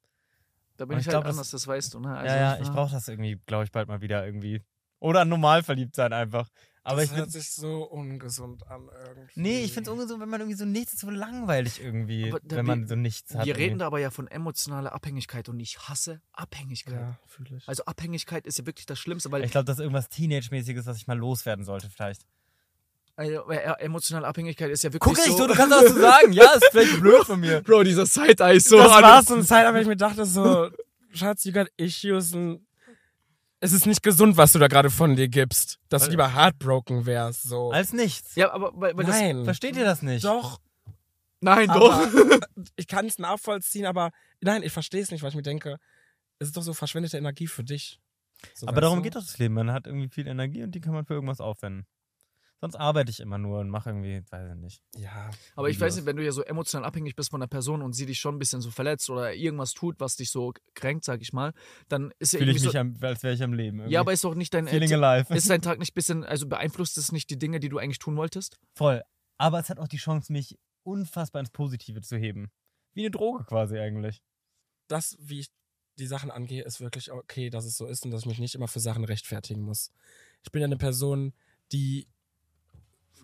Da bin Und ich, ich halt glaub, das- anders, das weißt du, ne? ja, ja, ich brauche das irgendwie, glaube ich, bald mal wieder irgendwie. Oder normal verliebt sein einfach. Aber das ich hört sich so ungesund an irgendwie. Nee, ich finde es ungesund, wenn man irgendwie so nichts ist, so langweilig irgendwie, wenn wir- man so nichts hat. Wir reden irgendwie. da aber ja von emotionaler Abhängigkeit und ich hasse Abhängigkeit. Ja, fühle ich. Also Abhängigkeit ist ja wirklich das Schlimmste, weil Ich glaube, das ist irgendwas Teenage-mäßiges, was ich mal loswerden sollte, vielleicht. Also, äh, emotionale Abhängigkeit ist ja wirklich Guck so... nicht so, du kannst was zu sagen. Ja, ist vielleicht blöd von mir. Bro, dieser Side-Eye so das war so eine Zeit, aber ich mir dachte so, Schatz, you got issues und es ist nicht gesund, was du da gerade von dir gibst. Dass du lieber heartbroken wärst, so. Als nichts. Ja, aber weil, weil das... Nein. Versteht ihr das nicht? Doch. Nein, Aber doch. ich kann es nachvollziehen, aber nein, ich verstehe es nicht, weil ich mir denke, es ist doch so verschwendete Energie für dich. So, Aber darum du? geht doch das Leben. Man hat irgendwie viel Energie und die kann man für irgendwas aufwenden. Sonst arbeite ich immer nur und mache irgendwie, weiß ich nicht. Ja. Aber ich weiß nicht, wenn du ja so emotional abhängig bist von der Person und sie dich schon ein bisschen so verletzt oder irgendwas tut, was dich so kränkt, sag ich mal, dann ist ja Fühle ich irgendwie mich, so... am, als wäre ich am Leben. Irgendwie. ja, aber ist doch nicht dein... Feeling alive. Ist dein Tag nicht ein bisschen... Also beeinflusst es nicht die Dinge, die du eigentlich tun wolltest? Voll. Aber es hat auch die Chance, mich unfassbar ins Positive zu heben. Wie eine Droge quasi eigentlich. das, wie ich die Sachen angehe, ist wirklich okay, dass es so ist und dass ich mich nicht immer für Sachen rechtfertigen muss. Ich bin ja eine Person, die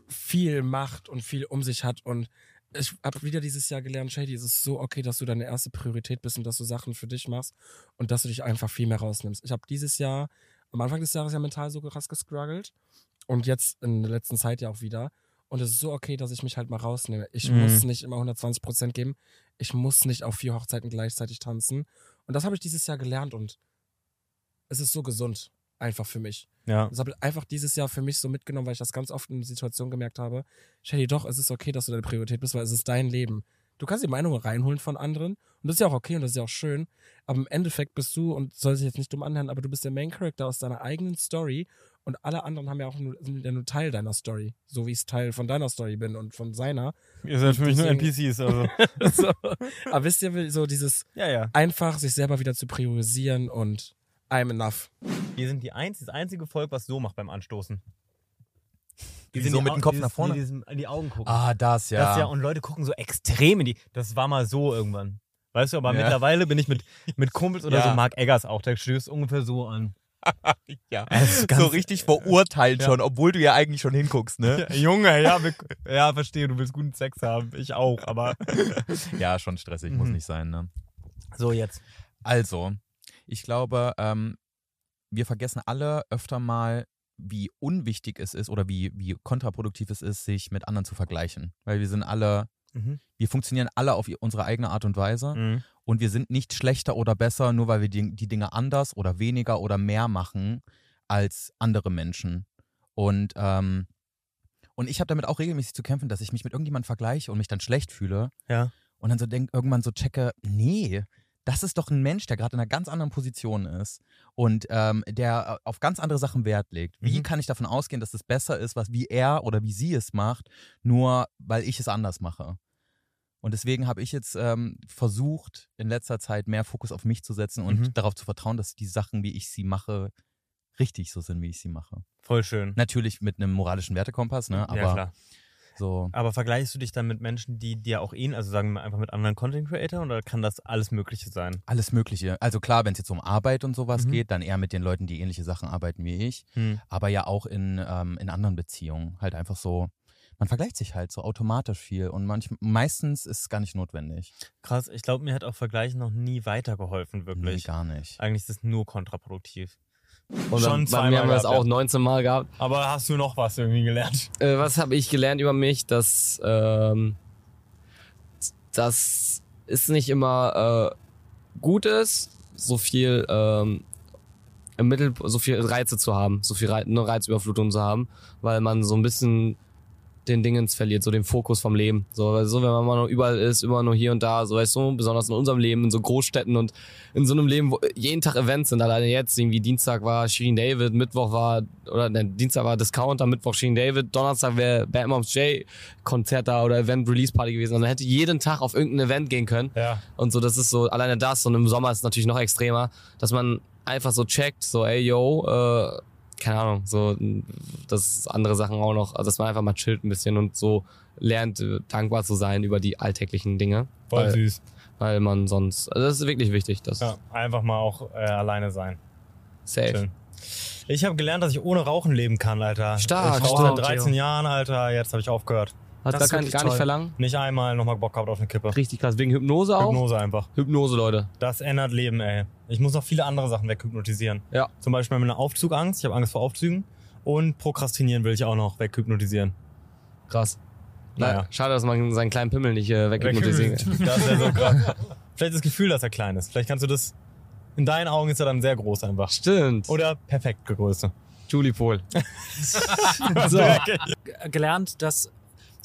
viel macht und viel um sich hat und ich habe wieder dieses Jahr gelernt, Shady, es ist so okay, dass du deine erste Priorität bist und dass du Sachen für dich machst und dass du dich einfach viel mehr rausnimmst. Ich habe dieses Jahr, am Anfang des Jahres ja mental so krass gestruggelt und jetzt in der letzten Zeit ja auch wieder. Und es ist so okay, dass ich mich halt mal rausnehme. Ich Mhm. muss nicht immer 120 Prozent geben. Ich muss nicht auf vier Hochzeiten gleichzeitig tanzen. Und das habe ich dieses Jahr gelernt und es ist so gesund, einfach für mich. Ja. Das habe ich einfach dieses Jahr für mich so mitgenommen, weil ich das ganz oft in Situationen gemerkt habe. Shelly, doch, es ist okay, dass du deine Priorität bist, weil es ist dein Leben. du kannst die Meinung reinholen von anderen und das ist ja auch okay und das ist ja auch schön, aber im Endeffekt bist du, und soll sich jetzt nicht dumm anhören, aber du bist der Main Character aus deiner eigenen Story und alle anderen haben ja auch nur, sind ja nur Teil deiner Story, so wie ich Teil von deiner Story bin und von seiner. Ihr seid für mich nur NPCs, also. so. Aber wisst ihr, so dieses Ja, ja. einfach sich selber wieder zu priorisieren und I'm enough. Wir sind die einz das einzige Volk, was so macht beim Anstoßen. Die Wieso die mit dem Kopf dieses- nach vorne? Die, dieses, in die Augen gucken. Ah, das, ja. Das ja. Und Leute gucken so extrem in die. Das war mal so irgendwann. Weißt du, aber Ja. mittlerweile bin ich mit, mit Kumpels oder Ja. so, Mark Eggers auch, der stößt ungefähr so an. ja. So richtig verurteilt Ja. schon, obwohl du ja eigentlich schon hinguckst, ne? Ja, Junge, ja, wir, ja, verstehe, du willst guten Sex haben. Ich auch, aber. ja, schon stressig, muss Mhm. nicht sein, ne? So, jetzt. Also, ich glaube, ähm, wir vergessen alle öfter mal, wie unwichtig es ist oder wie, wie kontraproduktiv es ist, sich mit anderen zu vergleichen. Weil wir sind alle, Mhm. wir funktionieren alle auf unsere eigene Art und Weise Mhm. und wir sind nicht schlechter oder besser, nur weil wir die, die Dinge anders oder weniger oder mehr machen als andere Menschen. Und, ähm, und ich habe damit auch regelmäßig zu kämpfen, dass ich mich mit irgendjemandem vergleiche und mich dann schlecht fühle. Ja. Und dann so denk, irgendwann so checke, nee, das ist doch ein Mensch, der gerade in einer ganz anderen Position ist und ähm, der auf ganz andere Sachen Wert legt. Wie Mhm. kann ich davon ausgehen, dass es besser ist, was wie er oder wie sie es macht, nur weil ich es anders mache? Und deswegen habe ich jetzt ähm, versucht, in letzter Zeit mehr Fokus auf mich zu setzen und Mhm. darauf zu vertrauen, dass die Sachen, wie ich sie mache, richtig so sind, wie ich sie mache. Voll schön. Natürlich mit einem moralischen Wertekompass, ne? Aber ja, klar. So. Aber vergleichst du dich dann mit Menschen, die dir auch ähneln, also sagen wir einfach mit anderen Content Creator oder kann das alles Mögliche sein? Alles Mögliche. Also klar, wenn es jetzt um Arbeit und sowas Mhm. geht, dann eher mit den Leuten, die ähnliche Sachen arbeiten wie ich. Hm. Aber ja auch in, ähm, in anderen Beziehungen. Halt einfach so, man vergleicht sich halt so automatisch viel und manch, meistens ist es gar nicht notwendig. Krass, ich glaube, mir hat auch Vergleichen noch nie weitergeholfen, Nee, wirklich. gar nicht. Eigentlich ist es nur kontraproduktiv. Und dann, bei mir haben wir das auch ja. 19 Mal gehabt. Aber hast du noch was irgendwie gelernt? Äh, was habe ich gelernt über mich? Dass ähm, das ist nicht immer äh, gut ist, so viel ähm, im Mittel so viel Reize zu haben, so viel eine Reizüberflutung zu haben, weil man so ein bisschen den Dingens verliert, so den Fokus vom Leben. So, weil so wenn man mal nur überall ist, immer nur hier und da, so weißt du, besonders in unserem Leben, in so Großstädten und in so einem Leben, wo jeden Tag Events sind. Alleine jetzt, irgendwie Dienstag war Shirin David, Mittwoch war, oder ne, Dienstag war Discounter, Mittwoch Shirin David, Donnerstag wäre Bad Moms J Konzert da oder Event Release Party gewesen. Also man hätte jeden Tag auf irgendein Event gehen können. Ja. Und so, das ist so, alleine das und im Sommer ist es natürlich noch extremer, dass man einfach so checkt, so, ey, yo, äh, keine Ahnung, so, dass andere Sachen auch noch, also dass man einfach mal chillt ein bisschen und so lernt, äh, dankbar zu sein über die alltäglichen Dinge. Voll weil, süß. Weil man sonst, also das ist wirklich wichtig, das Ja, einfach mal auch äh, alleine sein. safe. Schön. Ich habe gelernt, dass ich ohne Rauchen leben kann, Alter. Stark, Ich rauche seit 13 Theo. Jahren, Alter. Jetzt habe ich aufgehört. Hat gar, kein, gar nicht verlangen? Nicht einmal nochmal Bock gehabt auf eine Kippe. Richtig krass. Wegen Hypnose auch? Hypnose einfach. Hypnose, Leute. Das ändert Leben, ey. Ich muss noch viele andere Sachen weghypnotisieren. Ja. Zum Beispiel meine Aufzugangst. Ich habe Angst vor Aufzügen. Und Prokrastinieren will ich auch noch weghypnotisieren. Krass. Naja. Na, schade, dass man seinen kleinen Pimmel nicht äh, weghypnotisieren kann. Das wäre so krass. Vielleicht das Gefühl, dass er klein ist. Vielleicht kannst du das. In deinen Augen ist er dann sehr groß einfach. Stimmt. Oder perfekte Größe. Julie Pohl. so. Gelernt, dass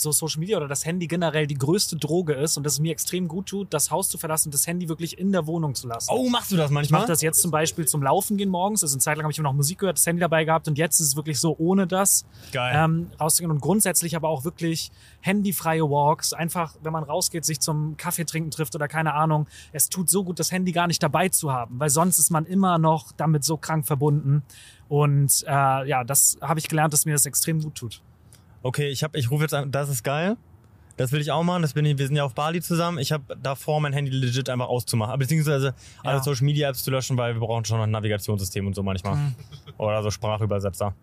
so Social Media oder das Handy generell die größte Droge ist und dass es mir extrem gut tut, das Haus zu verlassen und das Handy wirklich in der Wohnung zu lassen. Oh, machst du das Ich manchmal? mache das jetzt zum Beispiel zum Laufen gehen morgens. Also eine Zeit lang habe ich immer noch Musik gehört, das Handy dabei gehabt und jetzt ist es wirklich so, ohne das Geil. ähm, rauszugehen und grundsätzlich aber auch wirklich handyfreie Walks. Einfach, wenn man rausgeht, sich zum Kaffee trinken trifft oder keine Ahnung. Es tut so gut, das Handy gar nicht dabei zu haben, weil sonst ist man immer noch damit so krank verbunden. Und äh, ja, das habe ich gelernt, dass mir das extrem gut tut. Okay, ich, hab, ich rufe jetzt an, das ist geil. Das will ich auch machen. Das bin ich, wir sind ja auf Bali zusammen. Ich habe davor mein Handy legit einfach auszumachen. Beziehungsweise alle Ja. Social Media Apps zu löschen, weil wir brauchen schon noch ein Navigationssystem und so manchmal. Mhm. Oder so Sprachübersetzer.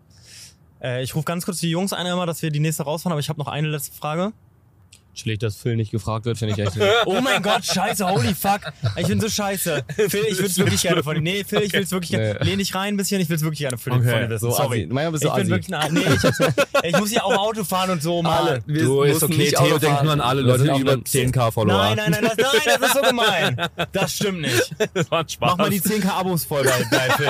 Äh, ich rufe ganz kurz die Jungs ein, einmal, dass wir die nächste rausfahren, aber ich habe noch eine letzte Frage. Chillig, dass Phil nicht gefragt wird, finde ich echt. Oh mein Gott, scheiße, holy fuck. Ich bin so scheiße. Phil, ich würde es wirklich gerne von dir. Nee, Phil, ich will es wirklich gerne. Nee. Lehn dich rein ein bisschen, ich will es wirklich gerne von dir wissen. So Sorry. assi. Manchmal bist du ich bin wirklich ein, nee, ich, ich muss ja auch Auto fahren und so. Alle. Wir Du, ist okay, Theo denkt nur an alle Leute, die über dann 10k Follower Nein, nein, nein, das, nein, das ist so gemein. Das stimmt nicht. Das war ein Spaß. Mach mal die 10k Abos voll bei, bei Phil.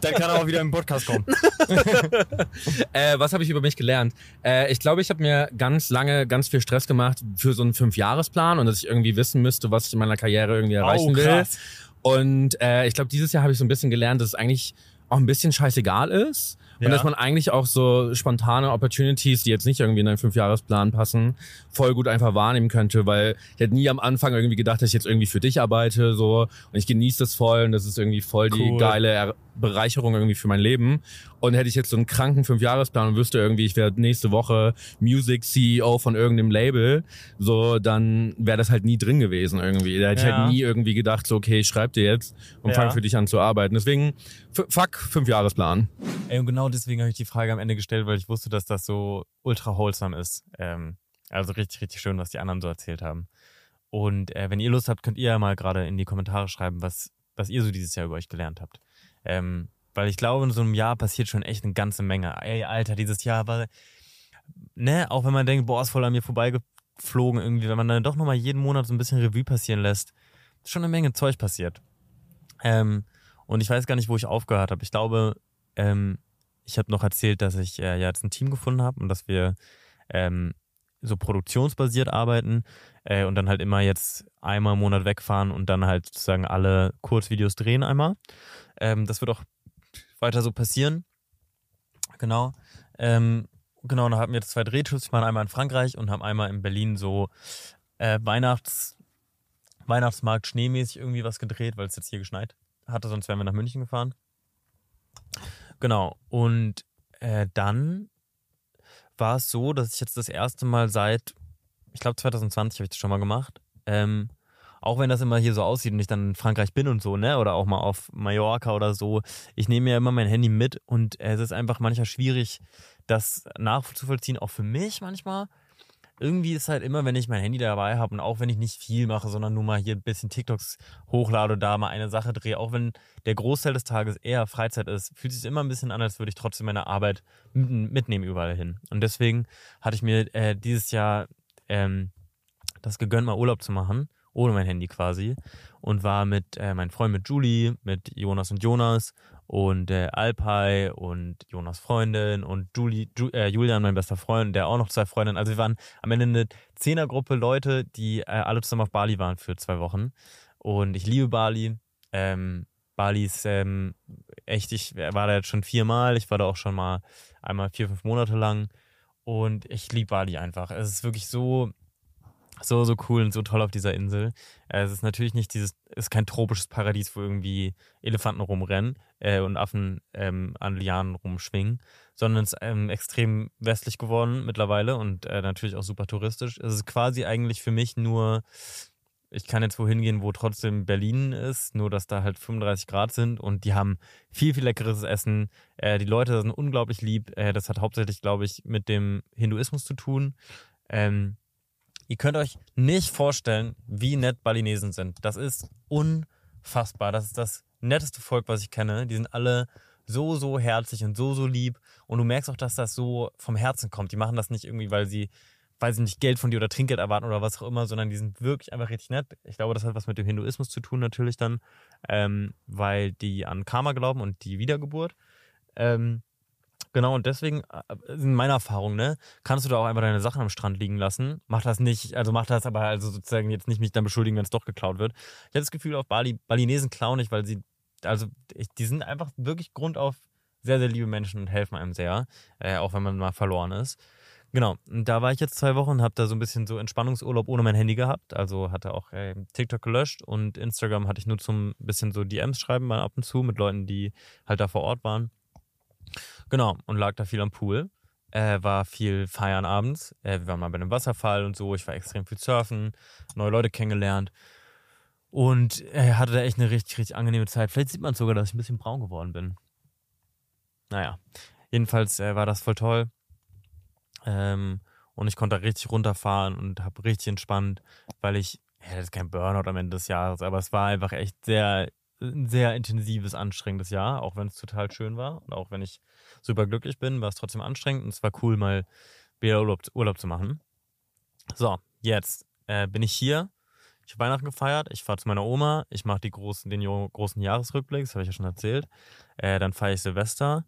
Dann kann er auch wieder im Podcast kommen. äh, was habe ich über mich gelernt? Äh, ich glaube, ich habe mir ganz lange ganz viel Stress gemacht, für so einen Fünfjahresplan und dass ich irgendwie wissen müsste, was ich in meiner Karriere irgendwie erreichen Oh, will. krass. Und äh, ich glaube, dieses Jahr habe ich so ein bisschen gelernt, dass es eigentlich auch ein bisschen scheißegal ist. Ja. Und dass man eigentlich auch so spontane Opportunities, die jetzt nicht irgendwie in einen Fünfjahresplan passen, voll gut einfach wahrnehmen könnte, weil ich hätte nie am Anfang irgendwie gedacht, dass ich jetzt irgendwie für dich arbeite, so. Und ich genieße das voll und das ist irgendwie voll die Cool. geile er Bereicherung irgendwie für mein Leben. Und hätte ich jetzt so einen kranken Fünfjahresplan und wüsste irgendwie, ich werde nächste Woche Music CEO von irgendeinem Label, so, dann wäre das halt nie drin gewesen irgendwie. Da hätte ich Ja. halt nie irgendwie gedacht, so, okay, ich schreib dir jetzt und Ja. fang für dich an zu arbeiten. Deswegen, fuck, Fünfjahresplan. Ey, und genau deswegen habe ich die Frage am Ende gestellt, weil ich wusste, dass das so ultra wholesome ist. Ähm, also richtig, richtig schön, was die anderen so erzählt haben. Und äh, wenn ihr Lust habt, könnt ihr ja mal gerade in die Kommentare schreiben, was, was ihr so dieses Jahr über euch gelernt habt. Ähm, weil ich glaube, in so einem Jahr passiert schon echt eine ganze Menge. Ey, Alter, dieses Jahr war, ne, auch wenn man denkt, boah, ist voll an mir vorbeigeflogen irgendwie, wenn man dann doch nochmal jeden Monat so ein bisschen Revue passieren lässt, ist schon eine Menge Zeug passiert. Ähm, und ich weiß gar nicht, wo ich aufgehört habe. Ich glaube, ähm, ich habe noch erzählt, dass ich äh, ja jetzt ein Team gefunden habe und dass wir ähm, so produktionsbasiert arbeiten äh, und dann halt immer jetzt einmal im Monat wegfahren und dann halt sozusagen alle Kurzvideos drehen einmal. Ähm, das wird auch weiter so passieren. Genau. Ähm, genau, da hatten wir zwei Drehtrips. Wir waren einmal in Frankreich und haben einmal in Berlin so äh, Weihnachts Weihnachtsmarkt schneemäßig irgendwie was gedreht, weil es jetzt hier geschneit hatte, sonst wären wir nach München gefahren. Genau. Und äh, dann war es so, dass ich jetzt das erste Mal seit, ich glaube 2020 habe ich das schon mal gemacht. Ähm, auch wenn das immer hier so aussieht und ich dann in Frankreich bin und so, ne? Oder auch mal auf Mallorca oder so. Ich nehme ja immer mein Handy mit und es ist einfach manchmal schwierig, das nachzuvollziehen, auch für mich manchmal. Irgendwie ist halt immer, wenn ich mein Handy dabei habe und auch wenn ich nicht viel mache, sondern nur mal hier ein bisschen TikToks hochlade, da mal eine Sache drehe, auch wenn der Großteil des Tages eher Freizeit ist, fühlt sich immer ein bisschen an, als würde ich trotzdem meine Arbeit mit- mitnehmen überall hin. Und deswegen hatte ich mir äh, dieses Jahr ähm, das gegönnt, mal Urlaub zu machen, ohne mein Handy quasi. Und war mit äh, meinem Freund, mit Julie, mit Jonas und Jonas und äh, Alpai und Jonas Freundin und Julie, Ju, äh, Julian, mein bester Freund, der auch noch zwei Freundinnen. Also wir waren am Ende eine Zehnergruppe Leute, die äh, alle zusammen auf Bali waren für zwei Wochen. Und ich liebe Bali. Ähm, Bali ist ähm, echt, ich war da jetzt schon viermal. Ich war da auch schon mal einmal vier, fünf Monate lang. Und ich liebe Bali einfach. Es ist wirklich so, so, so cool und so toll auf dieser Insel. Äh, Es ist natürlich nicht dieses, es ist kein tropisches Paradies, wo irgendwie Elefanten rumrennen äh, und Affen ähm, an Lianen rumschwingen, sondern es ist ähm, extrem westlich geworden mittlerweile und äh, natürlich auch super touristisch. Es ist quasi eigentlich für mich nur, ich kann jetzt wohin gehen, wo trotzdem Berlin ist, nur dass da halt 35 Grad sind und die haben viel, viel leckeres Essen. Äh, die Leute sind unglaublich lieb. Äh, das hat hauptsächlich, glaube ich, mit dem Hinduismus zu tun. Ähm, Ihr könnt euch nicht vorstellen, wie nett Balinesen sind. Das ist unfassbar. Das ist das netteste Volk, was ich kenne. Die sind alle so, so herzlich und so, so lieb. Und du merkst auch, dass das so vom Herzen kommt. Die machen das nicht irgendwie, weil sie, weil sie nicht Geld von dir oder Trinkgeld erwarten oder was auch immer, sondern die sind wirklich einfach richtig nett. Ich glaube, das hat was mit dem Hinduismus zu tun natürlich dann, ähm, weil die an Karma glauben und die Wiedergeburt. Ähm, Genau, und deswegen, äh, in meiner Erfahrung, ne, kannst du da auch einfach deine Sachen am Strand liegen lassen. Mach das nicht, also mach das aber also sozusagen jetzt nicht mich dann beschuldigen, wenn es doch geklaut wird. Ich habe das Gefühl, auf Bali, Balinesen klauen nicht, weil sie, also die sind einfach wirklich grundauf sehr, sehr liebe Menschen und helfen einem sehr, äh, auch wenn man mal verloren ist. Genau, und da war ich jetzt zwei Wochen und habe da so ein bisschen so Entspannungsurlaub ohne mein Handy gehabt. Also hatte auch äh, TikTok gelöscht und Instagram hatte ich nur zum bisschen so DMs schreiben mal ab und zu mit Leuten, die halt da vor Ort waren. Genau, und lag da viel am Pool. Äh, war viel feiern abends. Äh, wir waren mal bei einem Wasserfall und so. Ich war extrem viel surfen, neue Leute kennengelernt. Und äh, hatte da echt eine richtig, richtig angenehme Zeit. Vielleicht sieht man sogar, dass ich ein bisschen braun geworden bin. Naja, jedenfalls äh, war das voll toll. Ähm, und ich konnte da richtig runterfahren und habe richtig entspannt, weil ich, ja, das ist kein Burnout am Ende des Jahres, aber es war einfach echt sehr, ein sehr intensives, anstrengendes Jahr, auch wenn es total schön war und auch wenn ich super glücklich bin, war es trotzdem anstrengend und es war cool, mal wieder Urlaub, Urlaub zu machen. So, jetzt äh, bin ich hier. Ich habe Weihnachten gefeiert, ich fahre zu meiner Oma, ich mache die großen, den großen Jahresrückblick, das habe ich ja schon erzählt. Äh, dann feiere ich Silvester.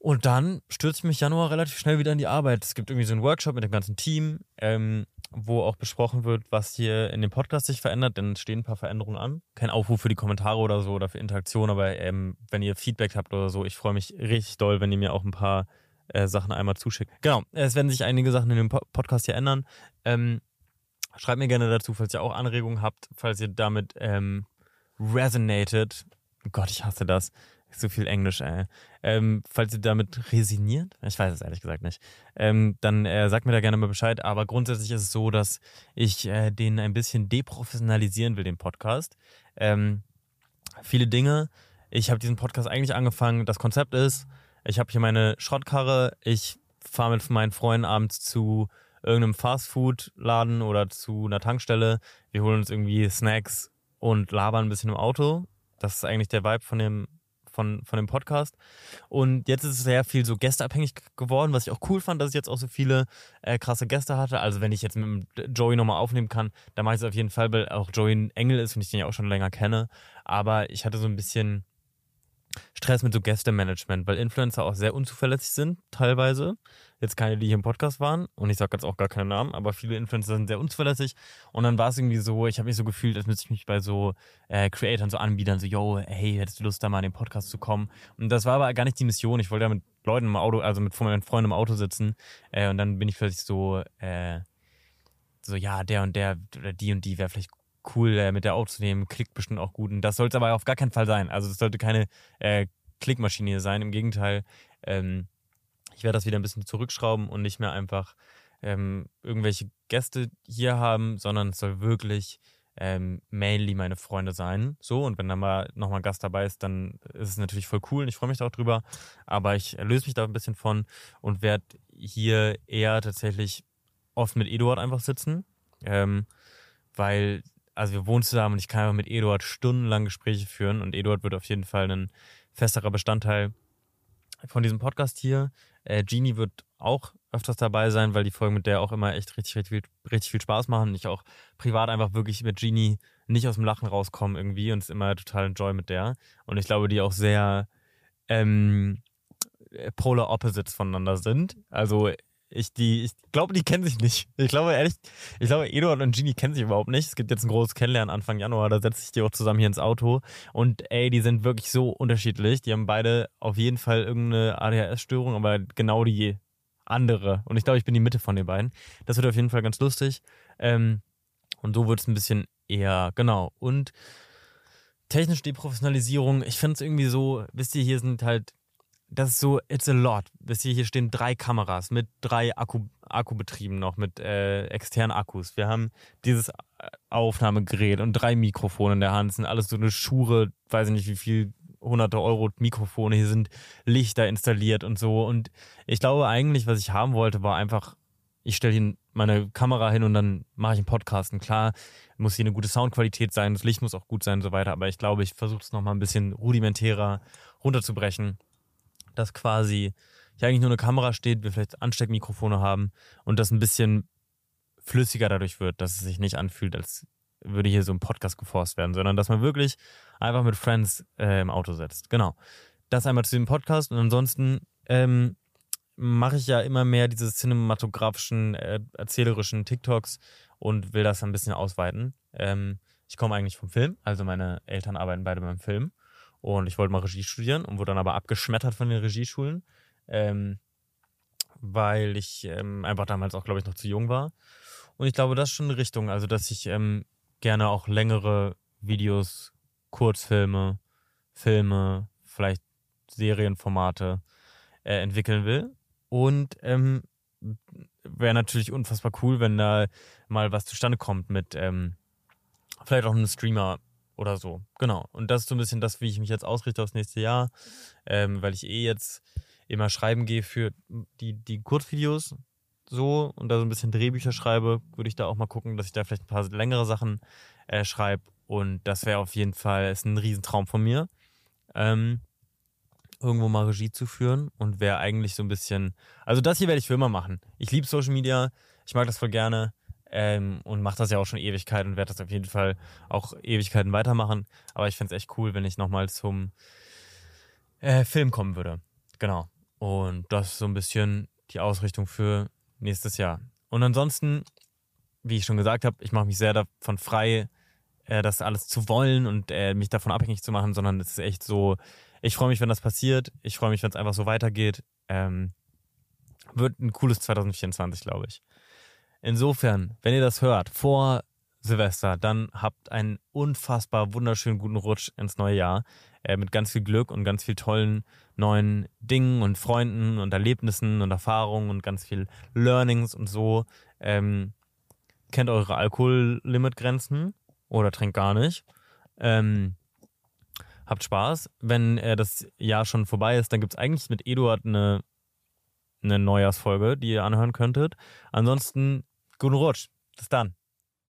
Und dann stürze ich mich Januar relativ schnell wieder in die Arbeit. Es gibt irgendwie so einen Workshop mit dem ganzen Team, ähm, wo auch besprochen wird, was hier in dem Podcast sich verändert, denn es stehen ein paar Veränderungen an. Kein Aufruf für die Kommentare oder so oder für Interaktion, aber ähm, wenn ihr Feedback habt oder so, ich freue mich richtig doll, wenn ihr mir auch ein paar äh, Sachen einmal zuschickt. Genau, es werden sich einige Sachen in dem Po- Podcast hier ändern. Ähm, schreibt mir gerne dazu, falls ihr auch Anregungen habt, falls ihr damit ähm, resonated. Gott, ich hasse das. So viel Englisch, ey. Ähm, falls ihr damit resigniert, ich weiß es ehrlich gesagt nicht, ähm, dann äh, sagt mir da gerne mal Bescheid. Aber grundsätzlich ist es so, dass ich äh, den ein bisschen deprofessionalisieren will, den Podcast. Ähm, viele Dinge. Ich habe diesen Podcast eigentlich angefangen. Das Konzept ist, ich habe hier meine Schrottkarre. Ich fahre mit meinen Freunden abends zu irgendeinem Fastfood-Laden oder zu einer Tankstelle. Wir holen uns irgendwie Snacks und labern ein bisschen im Auto. Das ist eigentlich der Vibe von dem, von, von dem Podcast. Und jetzt ist es sehr viel so gästeabhängig geworden, was ich auch cool fand, dass ich jetzt auch so viele äh, krasse Gäste hatte. Also wenn ich jetzt mit Joey nochmal aufnehmen kann, dann mache ich es auf jeden Fall, weil auch Joey ein Engel ist und ich den ja auch schon länger kenne. Aber ich hatte so ein bisschen Stress mit so Gästemanagement, weil Influencer auch sehr unzuverlässig sind, teilweise. Jetzt keine, die hier im Podcast waren. Und ich sage jetzt auch gar keinen Namen, aber viele Influencer sind sehr unzuverlässig. Und dann war es irgendwie so, ich habe mich so gefühlt, als müsste ich mich bei so äh, Creatoren so anbiedern, so, yo, hey, hättest du Lust, da mal in den Podcast zu kommen? Und das war aber gar nicht die Mission. Ich wollte ja mit Leuten im Auto, also mit meinen Freunden im Auto sitzen. Äh, und dann bin ich plötzlich so, äh, so, ja, der und der oder die und die wäre vielleicht cool, äh, mit der aufzunehmen, klickt bestimmt auch gut. Und das sollte aber auf gar keinen Fall sein. Also es sollte keine äh, Klickmaschine sein. Im Gegenteil, ähm, ich werde das wieder ein bisschen zurückschrauben und nicht mehr einfach ähm, irgendwelche Gäste hier haben, sondern es soll wirklich ähm, mainly meine Freunde sein. So, und wenn da mal nochmal ein Gast dabei ist, dann ist es natürlich voll cool und ich freue mich da auch drüber. Aber ich löse mich da ein bisschen von und werde hier eher tatsächlich oft mit Eduard einfach sitzen. Ähm, weil, also wir wohnen zusammen und ich kann einfach mit Eduard stundenlang Gespräche führen und Eduard wird auf jeden Fall ein festerer Bestandteil von diesem Podcast hier. Äh, Genie wird auch öfters dabei sein, weil die Folgen mit der auch immer echt richtig, richtig, viel, richtig viel Spaß machen. Und ich auch privat einfach wirklich mit Genie nicht aus dem Lachen rauskomme irgendwie und es immer total enjoy mit der. Und ich glaube, die auch sehr ähm, polar opposites voneinander sind. Also ich die, ich glaube, die kennen sich nicht. Ich glaube ehrlich, ich glaube, Eduard und Genie kennen sich überhaupt nicht. Es gibt jetzt ein großes Kennenlernen Anfang Januar, da setze ich die auch zusammen hier ins Auto. Und ey, die sind wirklich so unterschiedlich. Die haben beide auf jeden Fall irgendeine ADHS-Störung, aber genau die andere. Und ich glaube, ich bin die Mitte von den beiden. Das wird auf jeden Fall ganz lustig. Ähm, und so wird es ein bisschen eher, genau. Und technische Deprofessionalisierung, ich finde es irgendwie so, wisst ihr, hier sind halt das ist so, it's a lot. Wisst ihr, hier stehen drei Kameras mit drei Akku, Akkubetrieben noch, mit äh, externen Akkus. Wir haben dieses Aufnahmegerät und drei Mikrofone in der Hand. Das sind alles so eine Schure, weiß ich nicht, wie viel hunderte Euro Mikrofone. Hier sind Lichter installiert und so. Und ich glaube eigentlich, was ich haben wollte, war einfach, ich stelle hier meine Kamera hin und dann mache ich einen Podcast. Und klar, muss hier eine gute Soundqualität sein, das Licht muss auch gut sein und so weiter. Aber ich glaube, ich versuche es nochmal ein bisschen rudimentärer runterzubrechen dass quasi hier eigentlich nur eine Kamera steht, wir vielleicht Ansteckmikrofone haben und das ein bisschen flüssiger dadurch wird, dass es sich nicht anfühlt, als würde hier so ein Podcast geforst werden, sondern dass man wirklich einfach mit Friends äh, im Auto sitzt. Genau. Das einmal zu dem Podcast und ansonsten ähm, mache ich ja immer mehr diese cinematografischen, äh, erzählerischen TikToks und will das ein bisschen ausweiten. Ähm, ich komme eigentlich vom Film, also meine Eltern arbeiten beide beim Film. Und ich wollte mal Regie studieren und wurde dann aber abgeschmettert von den Regieschulen, ähm, weil ich ähm, einfach damals auch, glaube ich, noch zu jung war. Und ich glaube, das ist schon eine Richtung, also dass ich ähm, gerne auch längere Videos, Kurzfilme, Filme, vielleicht Serienformate äh, entwickeln will. Und ähm, wäre natürlich unfassbar cool, wenn da mal was zustande kommt mit ähm, vielleicht auch einem Streamer oder so. Genau. Und das ist so ein bisschen das, wie ich mich jetzt ausrichte aufs nächste Jahr, ähm, weil ich eh jetzt immer schreiben gehe für die, die Kurzvideos so und da so ein bisschen Drehbücher schreibe, würde ich da auch mal gucken, dass ich da vielleicht ein paar längere Sachen äh, schreibe. Und das wäre auf jeden Fall ist ein Riesentraum von mir. Ähm, irgendwo mal Regie zu führen und wäre eigentlich so ein bisschen. Also das hier werde ich für immer machen. Ich liebe Social Media, ich mag das voll gerne. Ähm, und mache das ja auch schon Ewigkeiten und werde das auf jeden Fall auch Ewigkeiten weitermachen. Aber ich fände es echt cool, wenn ich nochmal zum äh, Film kommen würde. Genau. Und das ist so ein bisschen die Ausrichtung für nächstes Jahr. Und ansonsten, wie ich schon gesagt habe, ich mache mich sehr davon frei, äh, das alles zu wollen und äh, mich davon abhängig zu machen, sondern es ist echt so, ich freue mich, wenn das passiert. Ich freue mich, wenn es einfach so weitergeht. Ähm, wird ein cooles 2024, glaube ich. Insofern, wenn ihr das hört, vor Silvester, dann habt einen unfassbar wunderschönen guten Rutsch ins neue Jahr. Äh, mit ganz viel Glück und ganz viel tollen neuen Dingen und Freunden und Erlebnissen und Erfahrungen und ganz viel Learnings und so. Ähm, kennt eure Alkohollimitgrenzen oder trinkt gar nicht. Ähm, habt Spaß. Wenn äh, das Jahr schon vorbei ist, dann gibt es eigentlich mit Eduard eine, eine Neujahrsfolge, die ihr anhören könntet. Ansonsten, guten Rutsch. Bis dann.